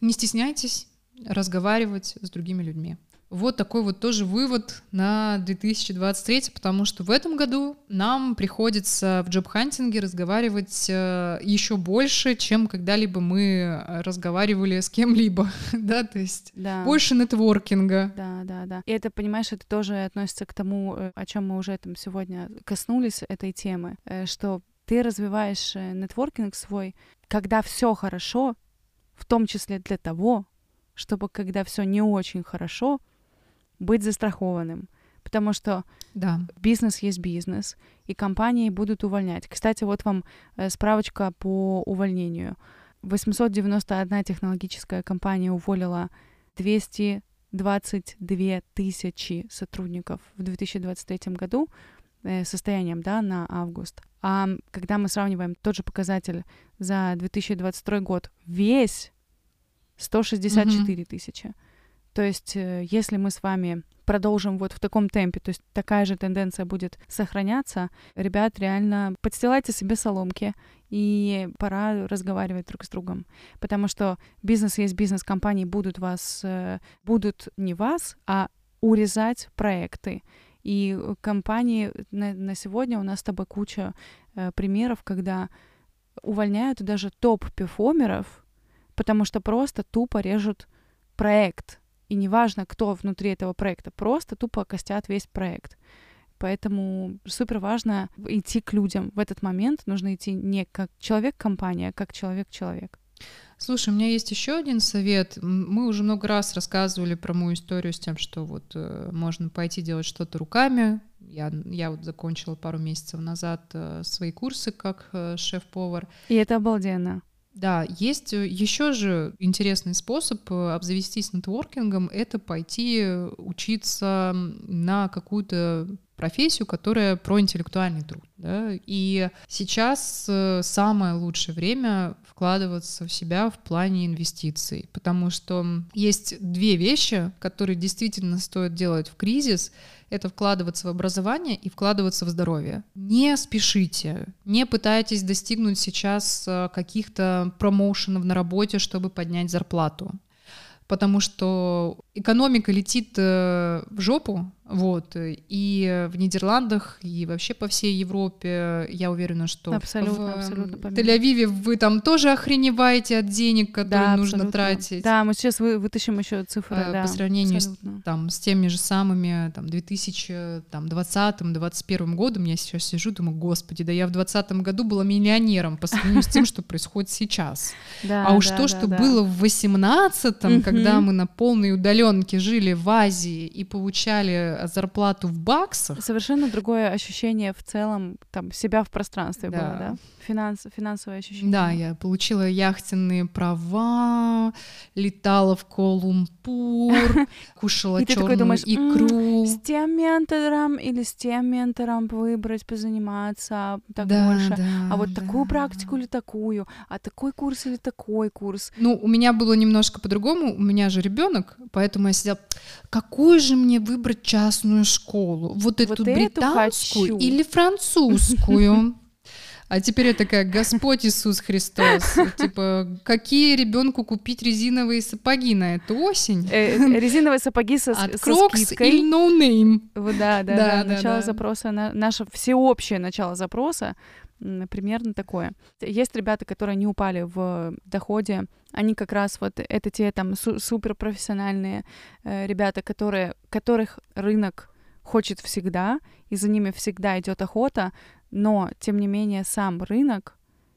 не стесняйтесь разговаривать с другими людьми. Вот такой вот тоже вывод на 2023, потому что в этом году нам приходится в джоб-хантинге разговаривать э, еще больше, чем когда-либо мы э, разговаривали с кем-либо, да, то есть Да. больше нетворкинга. Да, да, да. И это, понимаешь, это тоже относится к тому, э, о чем мы уже там сегодня коснулись этой темы, что ты развиваешь нетворкинг свой, когда все хорошо, в том числе для того, чтобы когда все не очень хорошо, быть застрахованным. Потому что Да. бизнес есть бизнес, и компании будут увольнять. Кстати, вот вам э, справочка по увольнению. 891 технологическая компания уволила 222 тысячи сотрудников в 2023 году э, состоянием да, на август. А когда мы сравниваем тот же показатель за 2022 год, весь 164 тысячи. То есть, э, если мы с вами продолжим вот в таком темпе, то есть такая же тенденция будет сохраняться, ребят, реально подстилайте себе соломки, и пора разговаривать друг с другом. Потому что бизнес есть бизнес, компании будут вас, э, будут не вас, а урезать проекты. И э, компании на, на сегодня у нас с тобой куча э, примеров, когда увольняют даже топ-перформеров, потому что просто тупо режут проект. И неважно, кто внутри этого проекта, просто тупо костят весь проект. Поэтому супер важно идти к людям. В этот момент нужно идти не как человек-компания, а как человек-человек. Слушай, у меня есть еще один совет. Мы уже много раз рассказывали про мою историю с тем, что вот э, можно пойти делать что-то руками. Я, я вот закончила пару месяцев назад э, свои курсы как э, шеф-повар. И это обалденно. Да, есть э, еще же интересный способ э, обзавестись нетворкингом, это пойти э, учиться на какую-то профессию, которая про интеллектуальный труд. да. И сейчас самое лучшее время вкладываться в себя в плане инвестиций, потому что есть две вещи, которые действительно стоит делать в кризис. Это вкладываться в образование и вкладываться в здоровье. Не спешите, не пытайтесь достигнуть сейчас э, каких-то промоушенов на работе, чтобы поднять зарплату. Потому что экономика летит э, в жопу, вот, и в Нидерландах, и вообще по всей Европе, я уверена, что Абсолютно, в абсолютно. Тель-Авиве вы там тоже охреневаете от денег, которые нужно абсолютно. тратить. Да, мы сейчас вы, вытащим еще цифры. Э, да, по сравнению с там, с теми же самыми там, 2020-2021 годом, я сейчас сижу, думаю, господи, да я в 2020 году была миллионером по сравнению с тем, что происходит сейчас. Да, А уж да, то, да, что да. было в 18-м, Мгм. когда мы на полной удаленке жили в Азии и получали зарплату в баксах, Совершенно другое ощущение в целом, там, себя в пространстве Да. было, да? Финанс, финансовое ощущение. Да, я получила яхтенные права, летала в Куала-Лумпур, кушала черную думаешь, «М, икру. С тем ментором или с тем ментором выбрать, позаниматься так больше. А вот такую практику или такую, а такой курс или такой курс. Ну, у меня было немножко по-другому. У меня же ребенок, поэтому я сидела. Какую же мне выбрать частную школу? Вот эту британскую или французскую? А теперь я такая, Господь Иисус Христос. Типа, какие ребенку купить резиновые сапоги на эту осень? Э, резиновые сапоги со, От Crocs или No Name? Да, да, Да, Начало запроса, на, наше всеобщее начало запроса примерно такое. Есть ребята, которые не упали в доходе, они как раз вот это те там су- суперпрофессиональные э, ребята, которые, которых рынок хочет всегда, и за ними всегда идет охота, но тем не менее сам рынок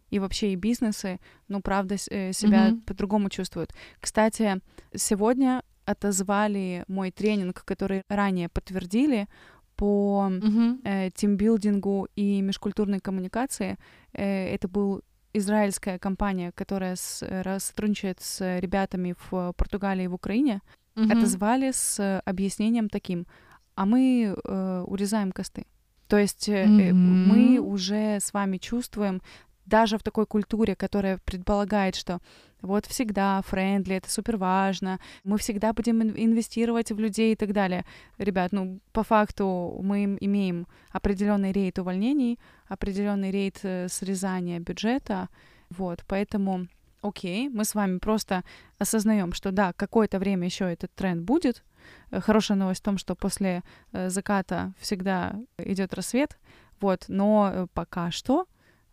и вообще и бизнесы, ну правда э, себя Мгм. по-другому чувствуют. Кстати, сегодня отозвали мой тренинг, который ранее подтвердили по Мгм. э, тимбилдингу и межкультурной коммуникации. Э, это был израильская компания, которая с, э, сотрудничает с ребятами в Португалии и в Украине. Мгм. Отозвали с объяснением таким, а мы э, урезаем косты. То есть Мгм. мы уже с вами чувствуем, даже в такой культуре, которая предполагает, что вот всегда friendly, это супер важно, мы всегда будем ин- инвестировать в людей и так далее. Ребят, ну, по факту мы им- имеем определенный rate увольнений, определенный rate э, срезания бюджета, вот, поэтому окей, мы с вами просто осознаем, что да, какое-то время еще этот тренд будет. Э, Хорошая новость в том, что после э, заката всегда идет рассвет, вот, но э, пока что,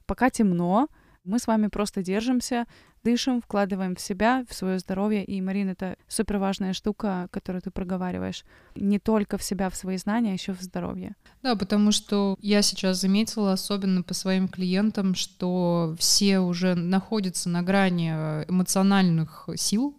пока темно, мы с вами просто держимся, дышим, вкладываем в себя, в свое здоровье. И, Марина, это супер важная штука, которую ты проговариваешь. Не только в себя, в свои знания, а еще в здоровье. Да, потому что я сейчас заметила, особенно по своим клиентам, что все уже находятся на грани эмоциональных сил,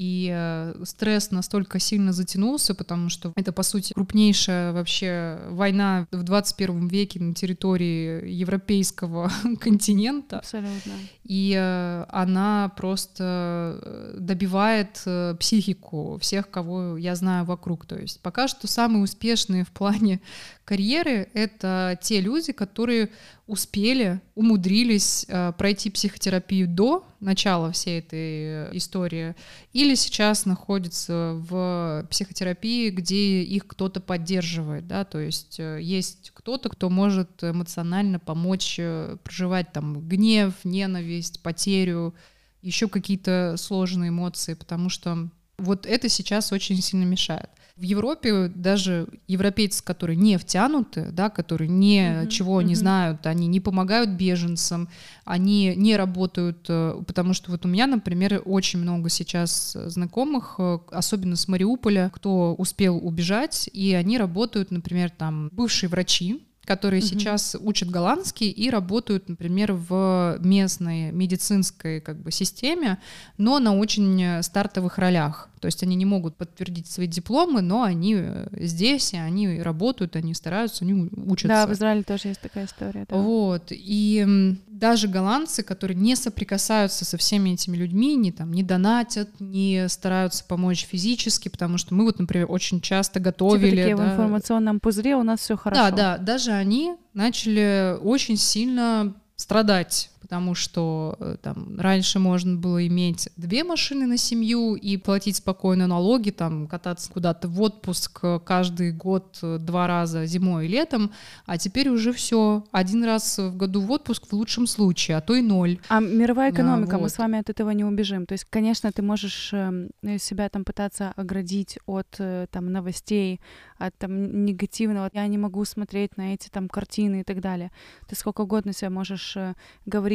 и э, стресс настолько сильно затянулся, потому что это, по сути, крупнейшая вообще война в 21 веке на территории европейского континента. Абсолютно. И э, она просто э, добивает психику всех, кого я знаю вокруг. То есть пока что самые успешные в плане карьеры — это те люди, которые успели, умудрились э, пройти психотерапию до начала всей этой э, истории, или сейчас находятся в психотерапии, где их кто-то поддерживает, да, то есть э, есть кто-то, кто может эмоционально помочь э, проживать там гнев, ненависть, потерю, еще какие-то сложные эмоции, потому что вот это сейчас очень сильно мешает. В Европе даже европейцы, которые не втянуты, да, которые ничего не мгм. знают, они не помогают беженцам, они не работают, э, потому что вот у меня, например, очень много сейчас знакомых, э, особенно с Мариуполя, кто успел убежать, и они работают, например, там бывшие врачи, которые Мгм. сейчас учат голландский и работают, например, в местной медицинской как бы системе, но на очень э, стартовых ролях. То есть они не могут подтвердить свои дипломы, но они э, здесь, и они работают, они стараются, они учатся. Да, в Израиле тоже есть такая история. да. Вот. И даже голландцы, которые не соприкасаются со всеми этими людьми, не там не донатят, не стараются помочь физически, потому что мы вот, например, очень часто Типа готовили. такие в да, информационном пузыре у нас все хорошо. да, да, даже они начали очень сильно страдать, потому что э, там раньше можно было иметь две машины на семью и платить спокойно налоги, там кататься куда-то в отпуск э, каждый год э, два раза зимой и летом, а теперь уже все один раз в году в отпуск в лучшем случае, а то и ноль. А мировая А, экономика, мы вот. с вами от этого не убежим. То есть, конечно, ты можешь эм, себя там пытаться оградить от там новостей, от там негативного. Я не могу смотреть на эти там картины и так далее. Ты сколько угодно себе можешь э,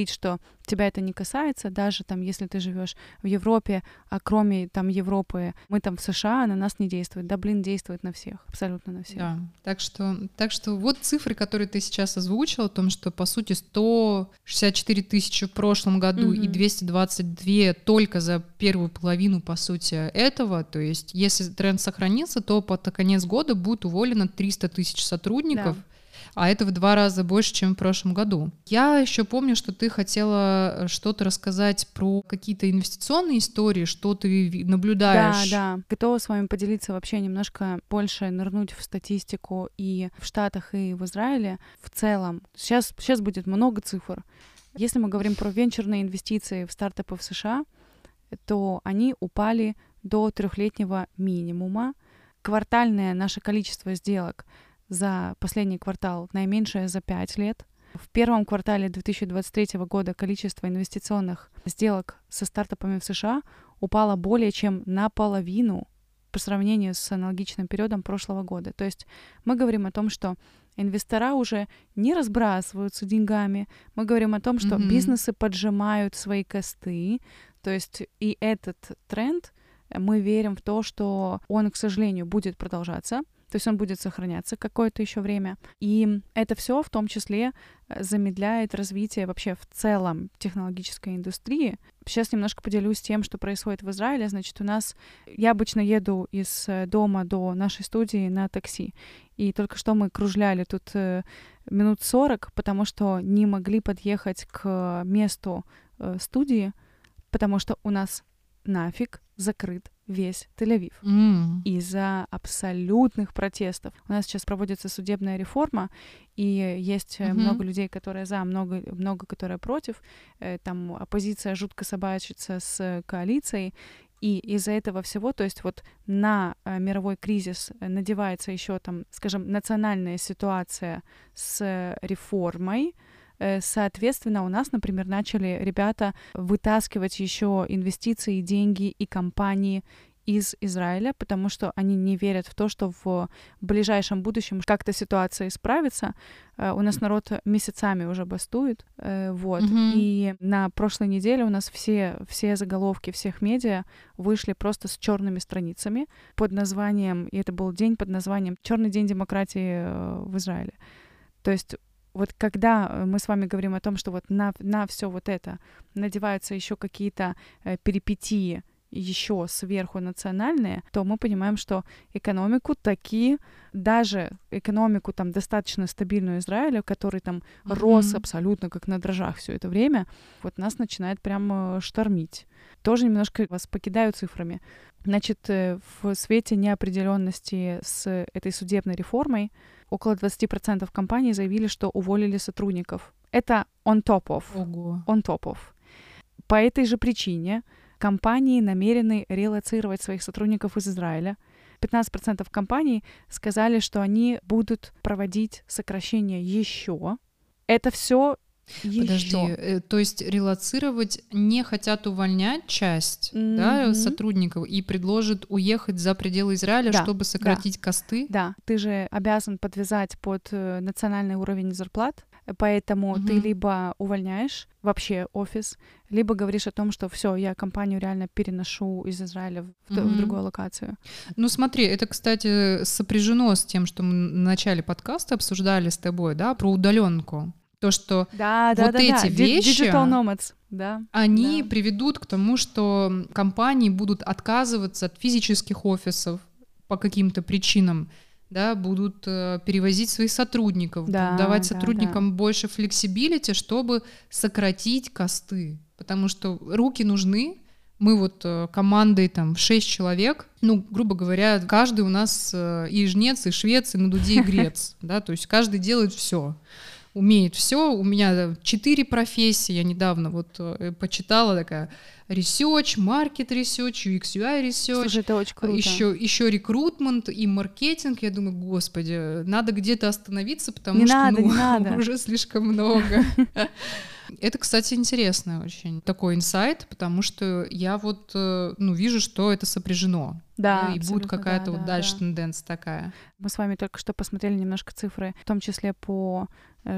говорить, что тебя это не касается, даже там, если ты живешь в Европе, а кроме там Европы, мы там в США, на нас не действует. Да, блин, действует на всех, абсолютно на всех. Да, так что, так что вот цифры, которые ты сейчас озвучил, о том, что по сути 164 тысячи в прошлом году и Мгм. 222 только за первую половину, по сути, этого. То есть, если тренд сохранится, то под конец года будет уволено 300 тысяч сотрудников. Да. А это в два раза больше, чем в прошлом году. Я еще помню, что ты хотела э, что-то рассказать про какие-то инвестиционные истории, что ты наблюдаешь. Да, да. Готова с вами поделиться вообще немножко больше, нырнуть в статистику и в Штатах, и в Израиле в целом. Сейчас, сейчас будет много цифр. Если мы говорим про венчурные инвестиции в стартапы в США, то они упали до трехлетнего минимума. Квартальное наше количество сделок за последний квартал наименьшее за 5 лет. В первом квартале 2023 года количество инвестиционных сделок со стартапами в США упало более чем наполовину по сравнению с аналогичным периодом прошлого года. То есть мы говорим о том, что инвестора уже не разбрасываются деньгами. Мы говорим о том, что mm-hmm. бизнесы поджимают свои косты. То есть и этот тренд мы верим в то, что он, к сожалению, будет продолжаться. То есть он будет сохраняться какое-то еще время. И это все в том числе э, замедляет развитие вообще в целом технологической индустрии. Сейчас немножко поделюсь тем, что происходит в Израиле. Значит, у нас... Я обычно еду из э, дома до нашей студии на такси. И только что мы кружляли тут э, минут 40, потому что не могли подъехать к месту студии, потому что у нас нафиг закрыт весь Тель-Авив mm. из-за абсолютных протестов. У нас сейчас проводится судебная реформа, и есть mm-hmm. много людей, которые за, много, много которые против. Э, там оппозиция жутко собачится с коалицией, и из-за этого всего, то есть вот на э, мировой кризис надевается еще там, скажем, национальная ситуация с реформой, Э, соответственно, у нас, например, начали ребята вытаскивать еще инвестиции, деньги и компании из Израиля, потому что они не верят в то, что в ближайшем будущем как-то ситуация исправится. Э, у нас народ месяцами уже бастует, э, вот. Mm-hmm. И на прошлой неделе у нас все все заголовки всех медиа вышли просто с черными страницами под названием, и это был день под названием "Черный день демократии в Израиле". То есть вот когда э, мы с вами говорим о том, что вот на, на все вот это надеваются еще какие-то э, перипетии, еще сверху национальные, то мы понимаем, что экономику такие, даже экономику там достаточно стабильную Израиля, который там mm-hmm. рос абсолютно как на дрожжах все это время, вот нас начинает прямо штормить. Тоже немножко вас покидаю цифрами. Значит, э, в свете неопределенности с этой судебной реформой около 20% компаний заявили, что уволили сотрудников. Это on top of. Ого. On top of. По этой же причине компании намерены релацировать своих сотрудников из Израиля. 15% компаний сказали, что они будут проводить сокращения еще. Это все еще. Подожди, э, то есть релацировать не хотят увольнять часть mm-hmm. да, сотрудников и предложат уехать за пределы Израиля, да, чтобы сократить да, косты? Да, ты же обязан подвязать под э, национальный уровень зарплат, поэтому mm-hmm. ты либо увольняешь вообще офис, либо говоришь о том, что все, я компанию реально переношу из Израиля в, mm-hmm. в другую локацию. Ну смотри, это, кстати, сопряжено с тем, что мы в начале подкаста обсуждали с тобой, да, про удаленку. То, что да, вот да, эти да. вещи, Digital nomads, да, они да. приведут к тому, что компании будут отказываться от физических офисов по каким-то причинам, да, будут э, перевозить своих сотрудников, да, давать да, сотрудникам да. больше flexibility, чтобы сократить косты, потому что руки нужны. Мы вот э, командой там в 6 человек, ну, грубо говоря, каждый у нас э, и жнец, и швец, и на дуде, и грец, да, то есть каждый делает все умеет все. У меня четыре профессии. Я недавно вот почитала такая research, market research, UX, UI research. Слушай, это очень круто. Еще, еще рекрутмент и маркетинг. Я думаю, господи, надо где-то остановиться, потому не что надо, ну, не надо. уже слишком много. Это, кстати, интересно очень такой инсайт, потому что я вот э, ну вижу, что это сопряжено. Да, и будет какая-то да, вот да, дальше да. тенденция такая. Мы с вами только что посмотрели немножко цифры, в том числе по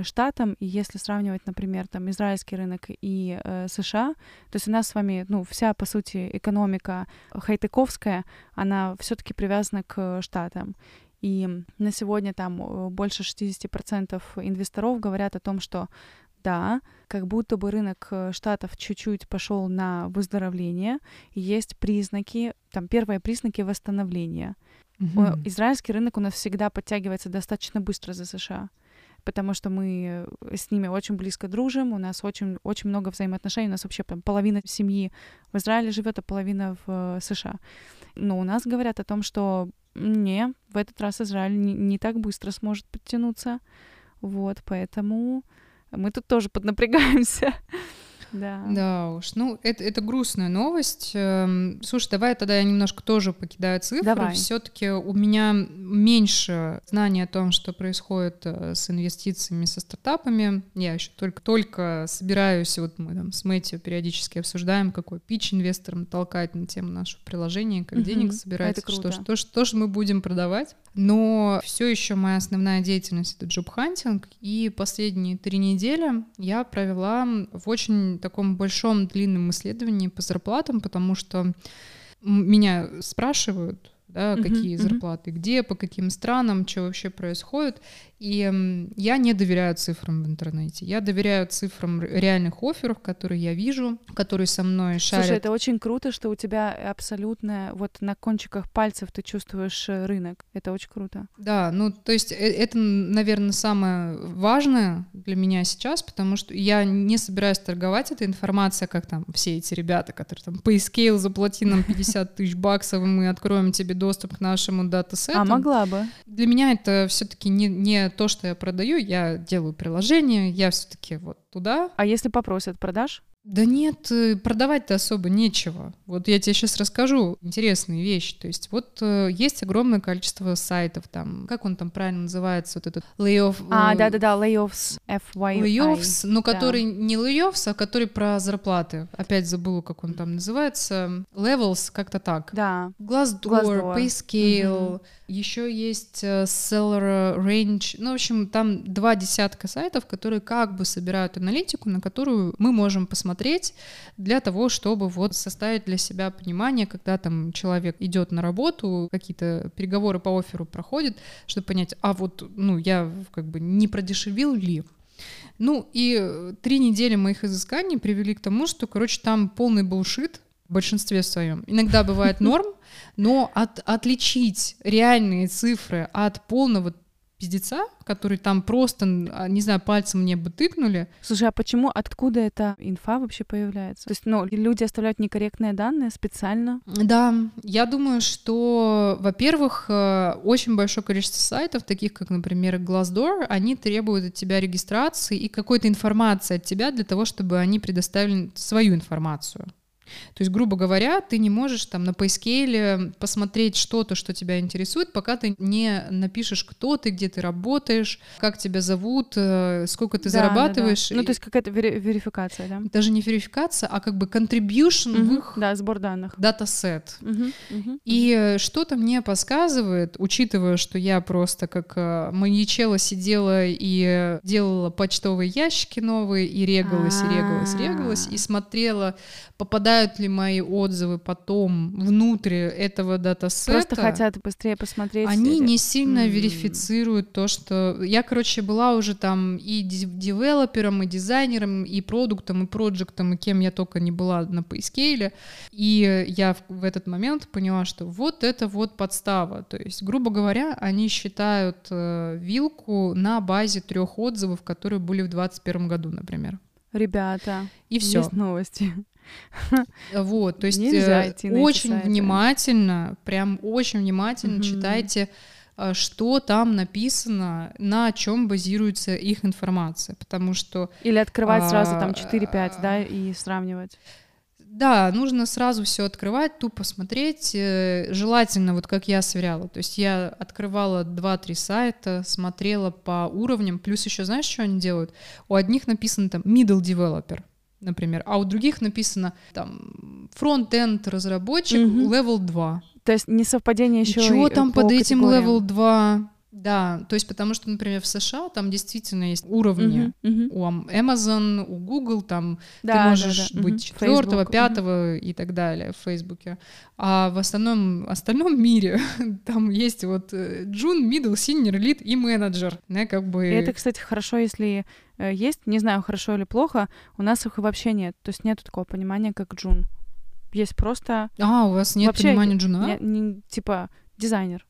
штатам, и если сравнивать, например, там израильский рынок и э, США, то есть у нас с вами, ну, вся, по сути, экономика хайтековская, она все таки привязана к штатам. И на сегодня там э, больше 60% инвесторов говорят о том, что да, как будто бы рынок э, штатов чуть-чуть пошел на выздоровление, есть признаки, там первые признаки восстановления. Мгм. Израильский рынок у нас всегда подтягивается достаточно быстро за США, потому что мы э, с ними очень близко дружим, у нас очень, очень много взаимоотношений, у нас вообще там половина семьи в Израиле живет, а половина в э, США. Но у нас говорят о том, что не, в этот раз Израиль не, не так быстро сможет подтянуться, вот, поэтому мы тут тоже поднапрягаемся. Да. Да уж, ну это, это грустная новость. Эм, Слушай, давай тогда я немножко тоже покидаю цифры. Все-таки у меня меньше знаний о том, что происходит э, с инвестициями, со стартапами. Я еще только, только собираюсь, вот мы там с Мэтью периодически обсуждаем, какой pitch инвесторам толкать на тему нашего приложения, как Мгм. денег собирать, что, что, что же мы будем продавать. Но все еще моя основная деятельность это job hunting, и последние три недели я провела в очень таком большом длинном исследовании по зарплатам, потому что меня спрашивают, да, Мгм, какие мгм. зарплаты, где, по каким странам, что вообще происходит. И я не доверяю цифрам в интернете. Я доверяю цифрам реальных офферов, которые я вижу, которые со мной шарят. Слушай, это очень круто, что у тебя абсолютно вот на кончиках пальцев ты чувствуешь э, рынок. Это очень круто. Да, ну то есть э- это, наверное, самое важное для меня сейчас, потому что я не собираюсь торговать этой информацией, как там все эти ребята, которые там PayScale заплати нам 50 тысяч баксов, и мы откроем тебе доступ к нашему датасету. А могла бы. Для меня это все-таки не, не то, что я продаю, я делаю приложение, я все-таки вот туда. А если попросят, продашь? Да нет, э, продавать-то особо нечего. Вот я тебе сейчас расскажу интересные вещи. То есть вот э, есть огромное количество сайтов там, как он там правильно называется, вот этот layoff. А, э, да-да-да, layoffs, FYI. Layoffs, но да. который не layoffs, а который про зарплаты. Опять забыла, как он там называется. Levels, как-то так. Да. Glassdoor, Glassdoor. PayScale, еще есть э, Seller Range. Ну, в общем, там два десятка сайтов, которые как бы собирают аналитику, на которую мы можем посмотреть для того, чтобы вот составить для себя понимание, когда там человек идет на работу, какие-то переговоры по офферу проходят, чтобы понять, а вот, ну, я как бы не продешевил ли, ну и э, три недели моих изысканий привели к тому, что, короче, там полный булшит в большинстве своем. Иногда бывает норм, но от, отличить реальные цифры от полного пиздеца, который там просто, а, не знаю, пальцем мне бы тыкнули, Слушай, а почему, откуда эта инфа вообще появляется? То есть, ну, люди оставляют некорректные данные специально? Да, я думаю, что, во-первых, э, очень большое количество сайтов, таких как, например, Glassdoor, они требуют от тебя регистрации и какой-то информации от тебя для того, чтобы они предоставили свою информацию. То есть, грубо говоря, ты не можешь там на PayScale посмотреть что-то, что тебя интересует, пока ты не напишешь, кто ты, где ты работаешь, как тебя зовут, э, сколько ты Да, да, да. зарабатываешь. Ну, то есть какая-то вери- верификация, да? Даже не верификация, а как бы contribution в Мгм. их Да, сбор данных. dataset. Мгм, мгм, И э, что-то мне подсказывает, учитывая, что я просто как э, маньячела сидела и делала почтовые ящики новые, и регалась, и регалась, и регалась, и смотрела, попадают ли мои отзывы потом внутрь этого dataset а. Просто хотят быстрее посмотреть. Они э, не сильно М. верифицируют то, что... Я, короче, была уже там и девелопером, и дизайнером, и продуктом, и проектом, и кем я только не была на PayScale. И я в, в этот момент поняла, что вот это вот подстава. То есть, грубо говоря, они считают э, вилку на базе трех отзывов, которые были в 2021 году, например. Ребята, И все. есть новости. Вот, то есть Нельзя э, идти на очень сайты. внимательно, прям очень внимательно Мгм. читайте, э, что там написано, на чем базируется их информация, потому что Или открывать сразу там А, 4-5, да, и сравнивать. да, нужно сразу все открывать, тупо смотреть, э, желательно вот как я сверяла, то есть я открывала 2-3 сайта, смотрела по уровням, плюс еще знаешь, что они делают? У одних написано там middle developer, например, а у других написано там фронт-энд разработчик Мгм. level 2. То есть несовпадение еще. Чего там под этим level 2? Да, то есть потому что, например, в США там действительно есть уровни. У Ам- Amazon, у Google, там ты можешь быть четвертого, пятого и так далее в Фейсбуке. А в остальном, остальном мире там есть вот э, Джун, Middle, Senior, Lead и менеджер. Да, как бы... И это, кстати, хорошо, если есть, не знаю, хорошо или плохо, у нас их вообще нет. То есть нет такого понимания, как джун. Есть просто А, у вас нет Вообще понимания Джуна? не- не- типа дизайнер,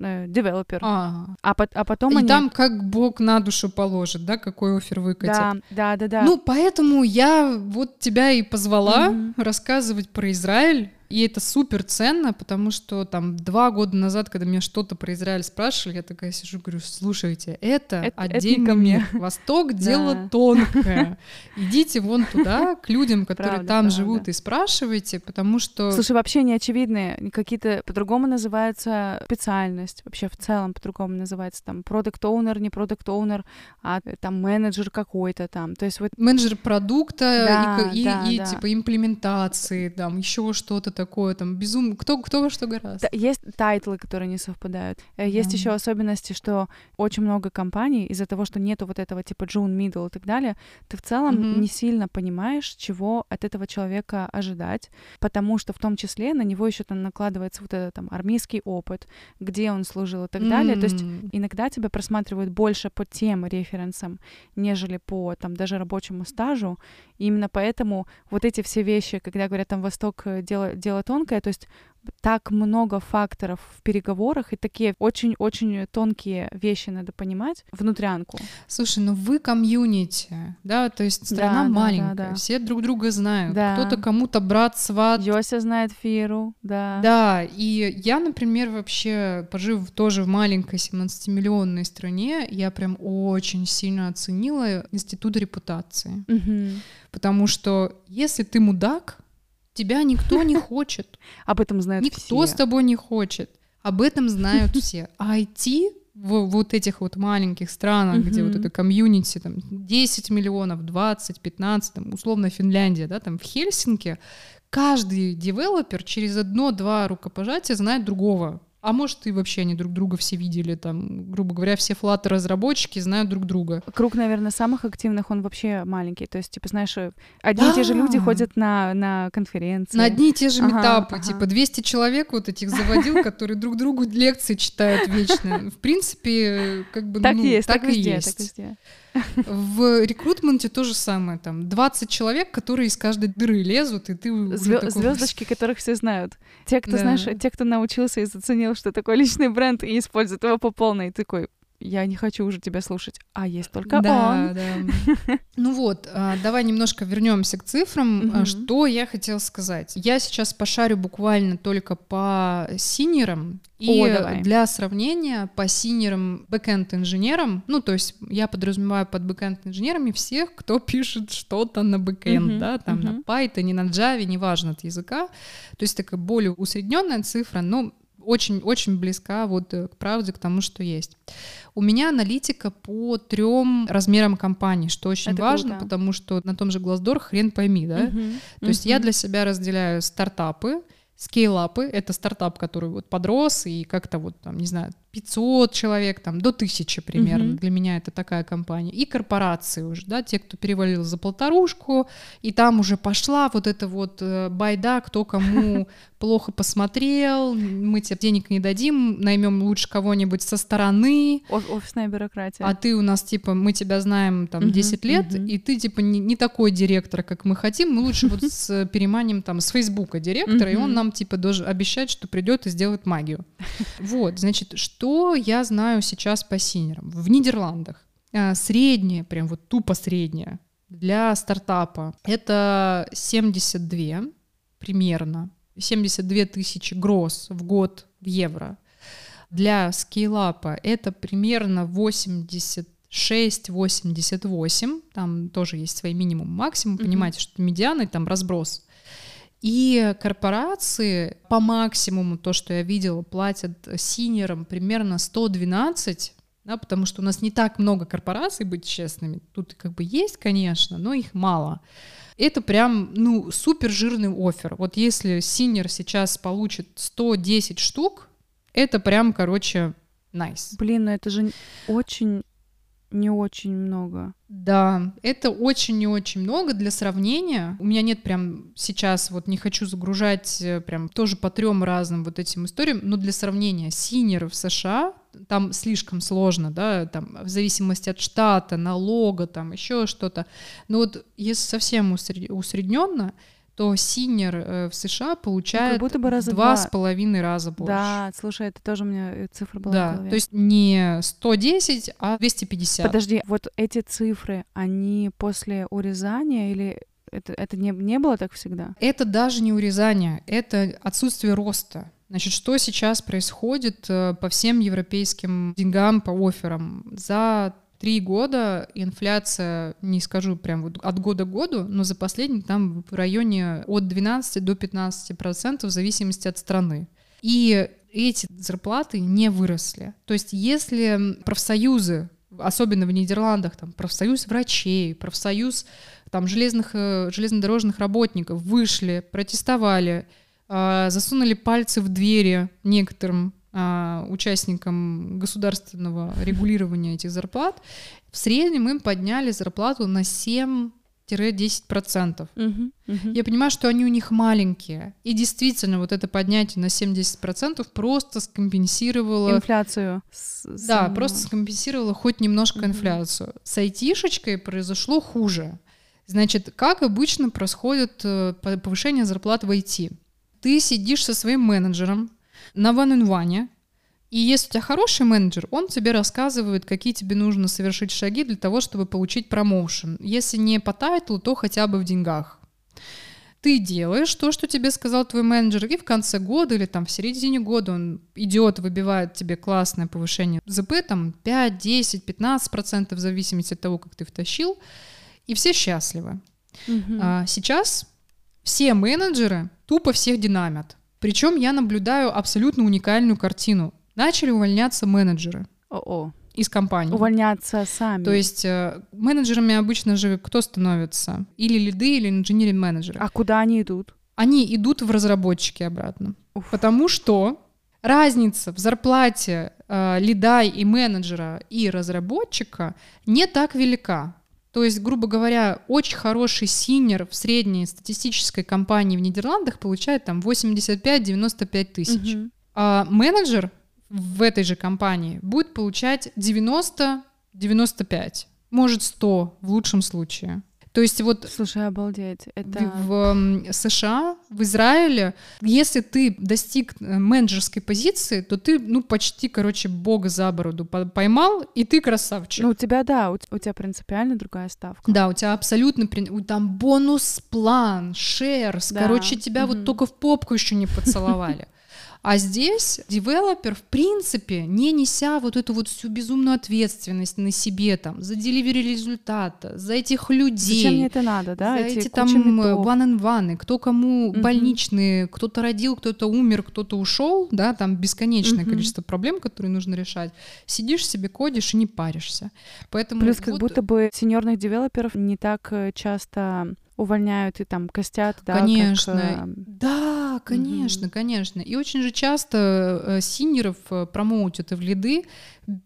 э, девелопер. А, А, а потом и они... там как бог на душу положит, да, какой офер выкатит. Да, да, да, да. Ну, поэтому я вот тебя и позвала Мгм. рассказывать про Израиль, И это супер ценно, потому что там два года назад, когда меня что-то про Израиль спрашивали, я такая сижу, говорю, слушайте, это, Это- отдельный мир. Восток дело Да. тонкое. Идите вон туда, к людям, которые Правда, там правда. живут, и спрашивайте, потому что... Слушай, вообще не очевидные, какие-то по-другому называются специальность, вообще в целом по-другому называется, там, продукт оунер не продукт оунер а э, там менеджер какой-то там, то есть вот менеджер продукта Да, и, ко- и- да, и, да. типа имплементации, там еще что-то такое, там безумно. Кто, кто во что горазд. Да, есть тайтлы, которые не совпадают. Э, Есть Да. еще особенности, что очень много компаний из-за того, что нету вот этого типа Junior, Middle и так далее, ты в целом Мгм. не сильно понимаешь, чего от этого человека ожидать, потому что в том числе на него еще там накладывается вот этот там армейский опыт, где он служил и так далее. То есть иногда тебя просматривают больше по тем референсам, нежели по там даже рабочему стажу. И именно поэтому вот эти все вещи, когда говорят там Восток э, дело, дело тонкое, то есть так много факторов в переговорах и такие очень-очень тонкие вещи надо понимать внутрянку. Слушай, ну вы комьюнити, да, то есть страна Да, да, маленькая, да, да. все друг друга знают, Да. кто-то кому-то брат, сват. Йося знает Фиру, да. Да, и я, например, вообще, пожив тоже в маленькой 17-миллионной стране, я прям очень сильно оценила институт репутации. Мгм. Потому что если ты мудак, тебя никто не хочет. Об этом знают Никто все. с тобой не хочет. Об этом знают все. А IT в вот этих вот маленьких странах, где вот это комьюнити, там 10 миллионов, 20, 15, там, условно Финляндия, да, там в Хельсинки, каждый девелопер через одно-два рукопожатия знает другого. А может, и вообще они друг друга все видели, там, грубо говоря, все флаттер-разработчики знают друг друга. Круг, наверное, самых активных, он вообще маленький. То есть, типа, знаешь, одни и те же люди Да. ходят на, на конференции. На одни и те же Ага, метапы, ага. типа 200 человек вот этих заводил, которые друг другу лекции читают вечно. В принципе, как бы, Так ну, и есть, так, и везде, есть. так везде. В рекрутменте то же самое, там 20 человек, которые из каждой дыры лезут, и ты Звё- такой, звездочки, которых все знают. Те, кто, Да. знаешь, те, кто научился и заценил, что такое личный бренд, и использует его по полной, и такой, я не хочу уже тебя слушать, а есть только да, он. да. Ну вот, а, давай немножко вернемся к цифрам. Мгм. Что я хотела сказать? Я сейчас пошарю буквально только по сеньорам. И О, давай. для сравнения, по сеньорам backend инженерам, ну, то есть я подразумеваю под backend инженерами всех, кто пишет что-то на backend, Мгм, да, там на мгм. Python, на Java, неважно от языка. То есть такая более усредненная цифра, но очень-очень близка вот э, к правде, к тому, что есть. У меня аналитика по трем размерам компаний, что очень Это важно, круто. потому что на том же Glassdoor хрен пойми, да? Мгм, То есть я для себя разделяю стартапы, скейлапы, это стартап, который вот подрос и как-то вот там, не знаю, 500 человек, там, до 1000 примерно. Мгм. Для меня это такая компания. И корпорации уже, да, те, кто перевалил за полторушку, и там уже пошла вот эта вот э, байда, кто кому плохо посмотрел, мы тебе денег не дадим, наймем лучше кого-нибудь со стороны, Оф- Офисная бюрократия. а ты у нас, типа, мы тебя знаем там Мгм, 10 лет, и ты, типа, не, не такой директор, как мы хотим, мы лучше вот с переманим там с Фейсбука директора, и он нам, типа, должен обещать, что придет и сделает магию. Вот, значит, что я знаю сейчас по синерам? В Нидерландах а, среднее, прям вот тупо среднее для стартапа это 72 примерно, 72 тысячи гроз в год в евро. Для скейлапа это примерно 86-88, там тоже есть свои минимум, максимум, Мгм. понимаете, что медианы там разброс. И корпорации по максимуму, то, что я видела, платят синерам примерно 112, да, потому что у нас не так много корпораций, быть честными. Тут как бы есть, конечно, но их мало. Это прям, ну, супер жирный офер. Вот если сеньор сейчас получит 110 штук, это прям, короче, nice. Блин, ну это же очень, не очень много. Да, это очень и очень много для сравнения. У меня нет прям сейчас, вот не хочу загружать э, прям тоже по трем разным вот этим историям, но для сравнения, сеньоры в США, там слишком сложно, да, там в зависимости от штата, налога, там еще что-то. Но вот если совсем усредненно, то синер э, в США получает будто бы раза в два два. с половиной раза больше. Да, слушай, это тоже у меня э, цифра была в Да, голове. то есть не 110, а 250. Подожди, вот эти цифры, они после урезания или Это, это не, не было так всегда? Это даже не урезание, это отсутствие роста. Значит, что сейчас происходит э, по всем европейским деньгам, по офферам? За три года инфляция, не скажу прям вот от года к году, но за последний там в районе от 12 до 15 процентов в зависимости от страны. И эти зарплаты не выросли. То есть если профсоюзы, особенно в Нидерландах, там профсоюз врачей, профсоюз там железных, э, железнодорожных работников вышли, протестовали, а, засунули пальцы в двери некоторым участникам государственного регулирования этих зарплат, в среднем им подняли зарплату на 7 10%. Угу, угу. Я понимаю, что они у них маленькие. И действительно, вот это поднятие на 70% просто скомпенсировало... Инфляцию. Да, просто скомпенсировало хоть немножко угу. инфляцию. С айтишечкой произошло хуже. Значит, как обычно происходит э, повышение зарплат в IT? Ты сидишь со своим менеджером на ван и если у тебя хороший менеджер, он тебе рассказывает, какие тебе нужно совершить шаги для того, чтобы получить промоушен. Если не по тайтлу, то хотя бы в деньгах. Ты делаешь то, что тебе сказал твой менеджер, и в конце года или там в середине года он идет, выбивает тебе классное повышение ЗП, там 5, 10, 15 процентов в зависимости от того, как ты втащил, и все счастливы. Угу. А, сейчас все менеджеры тупо всех динамят. Причем я наблюдаю абсолютно уникальную картину. Начали увольняться менеджеры. О-о. Из компании. Увольняться сами. То есть э, менеджерами обычно же кто становится? Или лиды, или инженеринг менеджеры. А куда они идут? Они идут в разработчики обратно. Уф. Потому что разница в зарплате э, лида и менеджера и разработчика не так велика. То есть, грубо говоря, очень хороший синер в средней статистической компании в Нидерландах получает там 85-95 тысяч. Угу. А менеджер в этой же компании будет получать 90-95, может 100 в лучшем случае. То есть вот... Слушай, обалдеть. Это... В, США, в Израиле, если ты достиг э, менеджерской позиции, то ты, ну, почти, короче, бога за бороду поймал, и ты красавчик. Ну, у тебя, да, у, у тебя принципиально другая ставка. Да, у тебя абсолютно... Там бонус-план, шерс, да. короче, тебя угу. вот только в попку еще не поцеловали. А здесь девелопер, в принципе, не неся вот эту вот всю безумную ответственность на себе там за деливери результата, за этих людей. Зачем мне это надо, да? За эти, эти там one and one, кто кому угу. больничные, кто-то родил, кто-то умер, кто-то ушел, да, там бесконечное угу. количество проблем, которые нужно решать. Сидишь себе, кодишь и не паришься. Поэтому Плюс вот... как будто бы сеньорных девелоперов не так э, часто увольняют и там костят, да? Конечно. Как, э... Да, конечно, угу. конечно. И очень же часто э, синеров э, промоутят в лиды,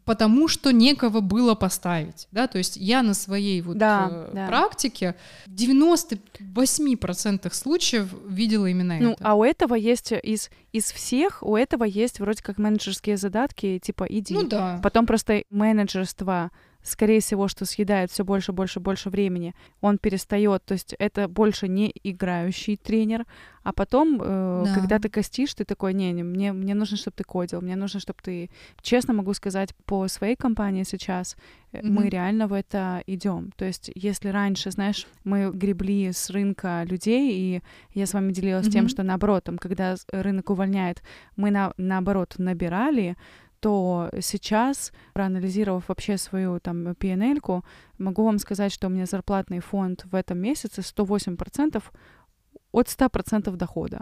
потому что некого было поставить, да, то есть я на своей вот да, э, да. практике в 98% случаев видела именно ну, это. А у этого есть из, из всех, у этого есть вроде как менеджерские задатки, типа иди. Ну да. Потом просто менеджерство скорее всего, что съедает все больше, больше, больше времени, он перестает, то есть это больше не играющий тренер, а потом, э, да. когда ты костишь, ты такой, не, не, мне, мне нужно, чтобы ты кодил, мне нужно, чтобы ты, честно могу сказать, по своей компании сейчас mm-hmm. мы реально в это идем. То есть, если раньше, знаешь, мы гребли с рынка людей, и я с вами делилась mm-hmm. тем, что наоборот, там, когда рынок увольняет, мы на, наоборот набирали, то сейчас, проанализировав вообще свою там PNL, могу вам сказать, что у меня зарплатный фонд в этом месяце 108% от 100% дохода.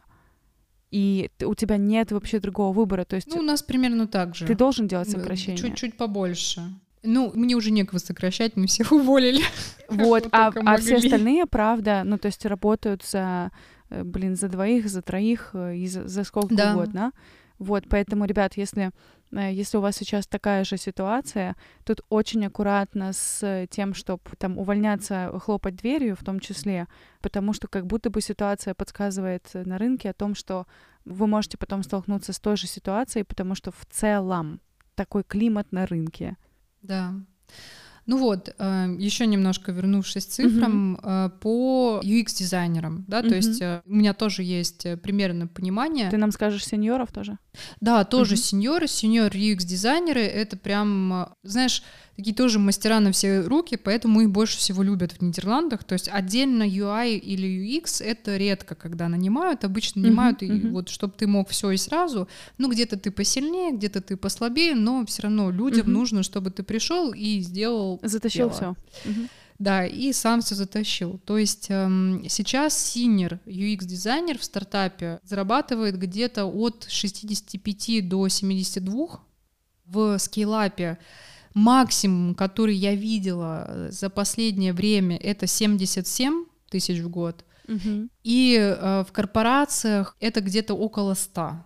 И у тебя нет вообще другого выбора. То есть ну, у нас примерно так же. Ты должен делать сокращение. Чуть-чуть побольше. Ну, мне уже некого сокращать, мы всех уволили. Вот, а, а все остальные, правда, ну, то есть работают за, э, блин, за двоих, за троих, э, и за, за сколько да. угодно. Вот, поэтому, ребят, если Э, если у вас сейчас такая же ситуация, тут очень аккуратно с тем, чтобы там увольняться, хлопать дверью в том числе, потому что как будто бы ситуация подсказывает на рынке о том, что вы можете потом столкнуться с той же ситуацией, потому что в целом такой климат на рынке. Да. Ну вот, э, еще немножко вернувшись к цифрам, uh-huh. по UX-дизайнерам, да, uh-huh. то есть э, у меня тоже есть примерно понимание. Ты нам скажешь сеньоров тоже? Да, тоже uh-huh. сеньоры, сеньор UX-дизайнеры, это прям, знаешь, такие тоже мастера на все руки, поэтому их больше всего любят в Нидерландах. То есть отдельно UI или UX это редко, когда нанимают. Обычно нанимают, uh-huh, uh-huh. вот чтобы ты мог все и сразу. Ну, где-то ты посильнее, где-то ты послабее, но все равно людям uh-huh. нужно, чтобы ты пришел и сделал. Затащил все. Uh-huh. Да, и сам все затащил. То есть эм, сейчас синер UX-дизайнер в стартапе зарабатывает где-то от 65 до 72 в скейлапе максимум, который я видела э, за последнее время, это 77 тысяч в год. Угу. И э, в корпорациях это где-то около 100.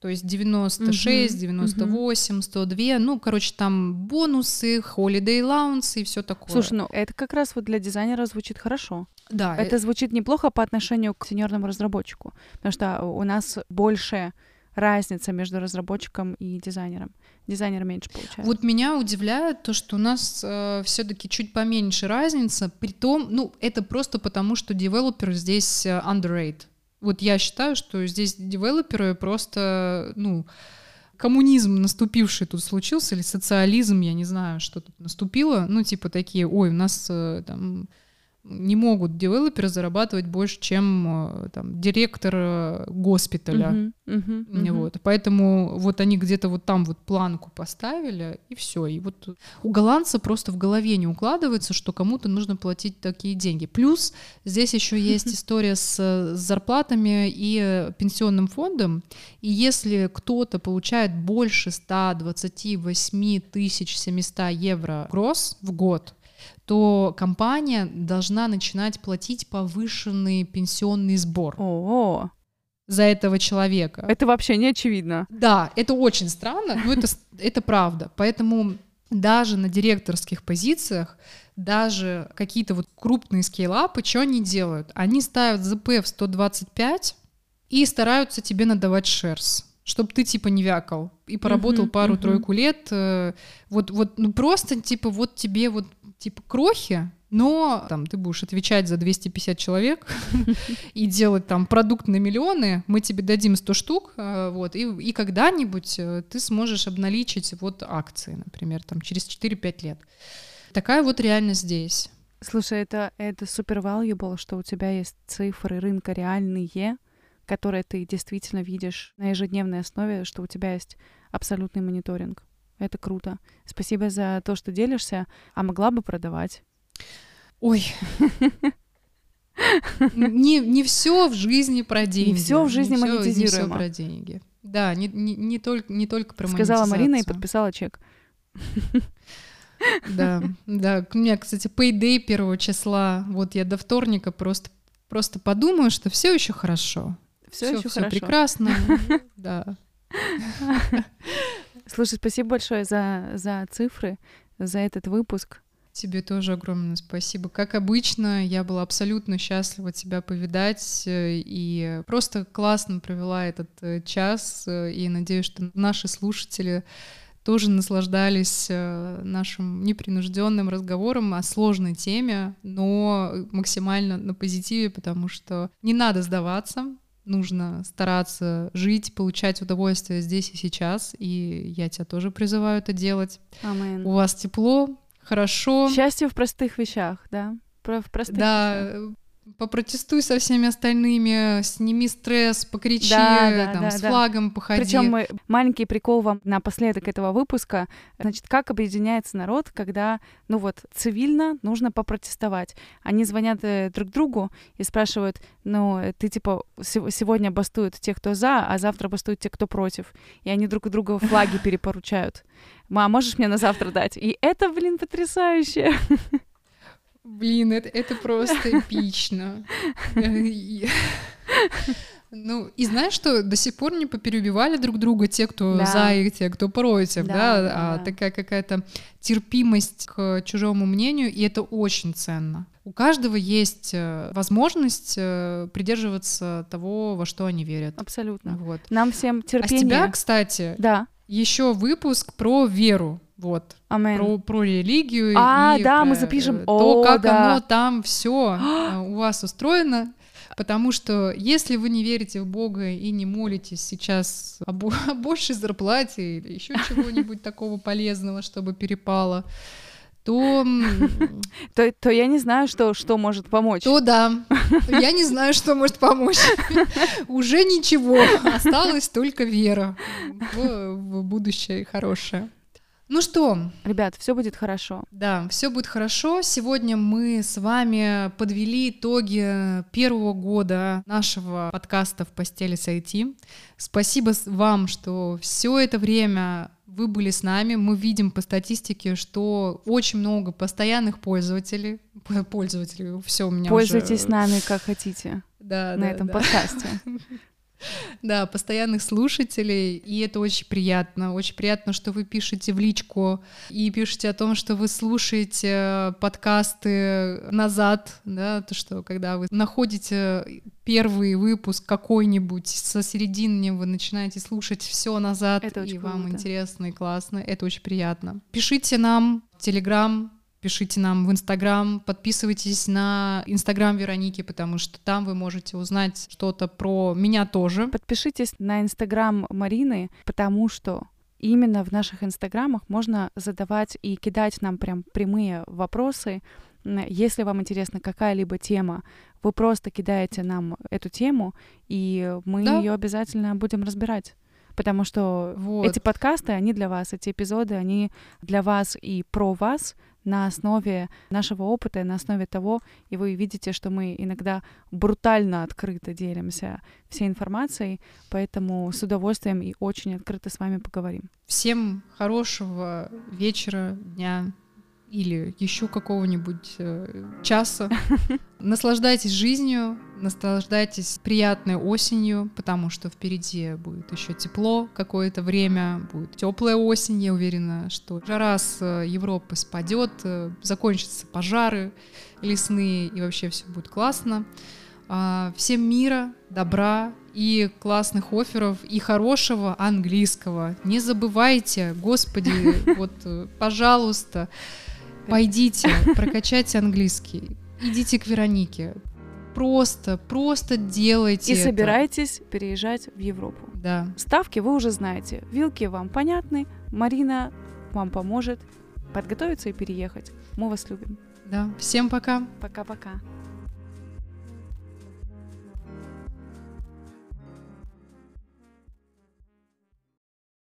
То есть 96, угу, 98, 102. Ну, короче, там бонусы, holiday allowance и все такое. Слушай, ну это как раз вот для дизайнера звучит хорошо. Да. Это э... звучит неплохо по отношению к сеньорному разработчику, потому что у нас больше разница между разработчиком и дизайнером. Дизайнер меньше получает. Вот меня удивляет то, что у нас э, все-таки чуть поменьше разница, при том, ну, это просто потому, что девелопер здесь э, underrated. Вот я считаю, что здесь девелоперы просто, ну, коммунизм наступивший тут случился, или социализм, я не знаю, что тут наступило, ну, типа такие, ой, у нас э, там не могут девелоперы зарабатывать больше, чем э, там, директор э, госпиталя. Uh-huh, uh-huh, uh-huh. Вот. Поэтому вот они где-то вот там вот планку поставили, и все. И вот у голландца просто в голове не укладывается, что кому-то нужно платить такие деньги. Плюс здесь еще есть история с, с зарплатами и пенсионным фондом. И если кто-то получает больше 128 700 евро гроз в год, то компания должна начинать платить повышенный пенсионный сбор. О, за этого человека. Это вообще не очевидно. Да, это очень странно, но это, это правда. Поэтому даже на директорских позициях, даже какие-то вот крупные скейлапы, что они делают? Они ставят ЗП в 125 и стараются тебе надавать шерс чтобы ты типа не вякал и поработал uh-huh, пару-тройку uh-huh. лет, э, вот вот ну просто типа вот тебе вот типа крохи, но там ты будешь отвечать за 250 человек и делать там продукт на миллионы, мы тебе дадим 100 штук, э, вот, и, и когда-нибудь э, ты сможешь обналичить вот акции, например, там через 4-5 лет. Такая вот реальность здесь. Слушай, это, это супер valuable, что у тебя есть цифры рынка реальные, которые ты действительно видишь на ежедневной основе, что у тебя есть абсолютный мониторинг. Это круто. Спасибо за то, что делишься, а могла бы продавать. Ой. Не, не все в жизни про деньги. Не все в жизни монетизируемо. Не все про деньги. Да, не, не, не, только, не только про Сказала Марина и подписала чек. Да, да. У меня, кстати, payday первого числа. Вот я до вторника просто, просто подумаю, что все еще хорошо. Все, еще хорошо. прекрасно. Да. Слушай, спасибо большое за, за цифры, за этот выпуск. Тебе тоже огромное спасибо. Как обычно, я была абсолютно счастлива тебя повидать э, и просто классно провела этот э, час. Э, и надеюсь, что наши слушатели тоже наслаждались нашим непринужденным разговором о сложной теме, но максимально на позитиве, потому что не надо сдаваться, нужно стараться жить, получать удовольствие здесь и сейчас, и я тебя тоже призываю это делать. Amen. У вас тепло, хорошо. Счастье в простых вещах, да? В простых да, вещах попротестуй со всеми остальными, сними стресс, покричи, да, да, там, да, с да. флагом походи. Причем маленький прикол вам напоследок этого выпуска. Значит, как объединяется народ, когда, ну вот, цивильно нужно попротестовать. Они звонят э, друг другу и спрашивают, ну, ты типа сегодня бастуют те, кто за, а завтра бастуют те, кто против. И они друг другу флаги перепоручают. Ма, можешь мне на завтра дать? И это, блин, потрясающе. Блин, это, это просто эпично. Ну, и знаешь, что до сих пор не поперебивали друг друга те, кто да. за и те, кто против, да, да? да а да. такая какая-то терпимость к чужому мнению, и это очень ценно. У каждого есть э, возможность э, придерживаться того, во что они верят. Абсолютно. Вот. Нам всем терпение. А с тебя, кстати, да. еще выпуск про веру. Вот. Амен. Про, про религию. А, и да, про, мы запишем. э, То, О, как да. оно там все у вас устроено. Потому что если вы не верите в Бога и не молитесь сейчас о, бо- о большей зарплате или еще чего-нибудь такого полезного, чтобы перепало, то, То, то я не знаю, что, что может помочь. то да, я не знаю, что может помочь. Уже ничего, осталась только вера в, в будущее хорошее. Ну что, Ребят, все будет хорошо. да, все будет хорошо. Сегодня мы с вами подвели итоги первого года нашего подкаста в постели с IT. Спасибо вам, что все это время вы были с нами. Мы видим по статистике, что очень много постоянных пользователей. Пользователей, все у меня Пользуйтесь уже... нами как хотите да, на да, этом да. подкасте. Да, постоянных слушателей, и это очень приятно. Очень приятно, что вы пишете в личку и пишете о том, что вы слушаете подкасты назад, да, то, что когда вы находите первый выпуск какой-нибудь, со середины вы начинаете слушать все назад, Это и вам круто. интересно и классно, это очень приятно. Пишите нам в Телеграм, пишите нам в Инстаграм, подписывайтесь на Инстаграм Вероники, потому что там вы можете узнать что-то про меня тоже. Подпишитесь на Инстаграм Марины, потому что именно в наших Инстаграмах можно задавать и кидать нам прям прямые вопросы. Если вам интересна какая-либо тема, вы просто кидаете нам эту тему, и мы Да. ее обязательно будем разбирать. Потому что Вот. эти подкасты, они для вас, эти эпизоды, они для вас и про вас на основе нашего опыта, на основе того, и вы видите, что мы иногда брутально открыто делимся всей информацией, поэтому с удовольствием и очень открыто с вами поговорим. Всем хорошего вечера, дня или еще какого-нибудь э, часа. Наслаждайтесь жизнью, наслаждайтесь приятной осенью, потому что впереди будет еще тепло какое-то время, будет теплая осень, я уверена, что жара с э, Европы спадет, э, закончатся пожары лесные, и вообще все будет классно. А, Всем мира, добра и классных офферов, и хорошего английского. Не забывайте, господи, вот, э, пожалуйста, пойдите, прокачайте английский, идите к Веронике. Просто, просто делайте И это. собирайтесь переезжать в Европу. Да. Ставки вы уже знаете, вилки вам понятны, Марина вам поможет подготовиться и переехать. Мы вас любим. Да. Всем пока. Пока-пока.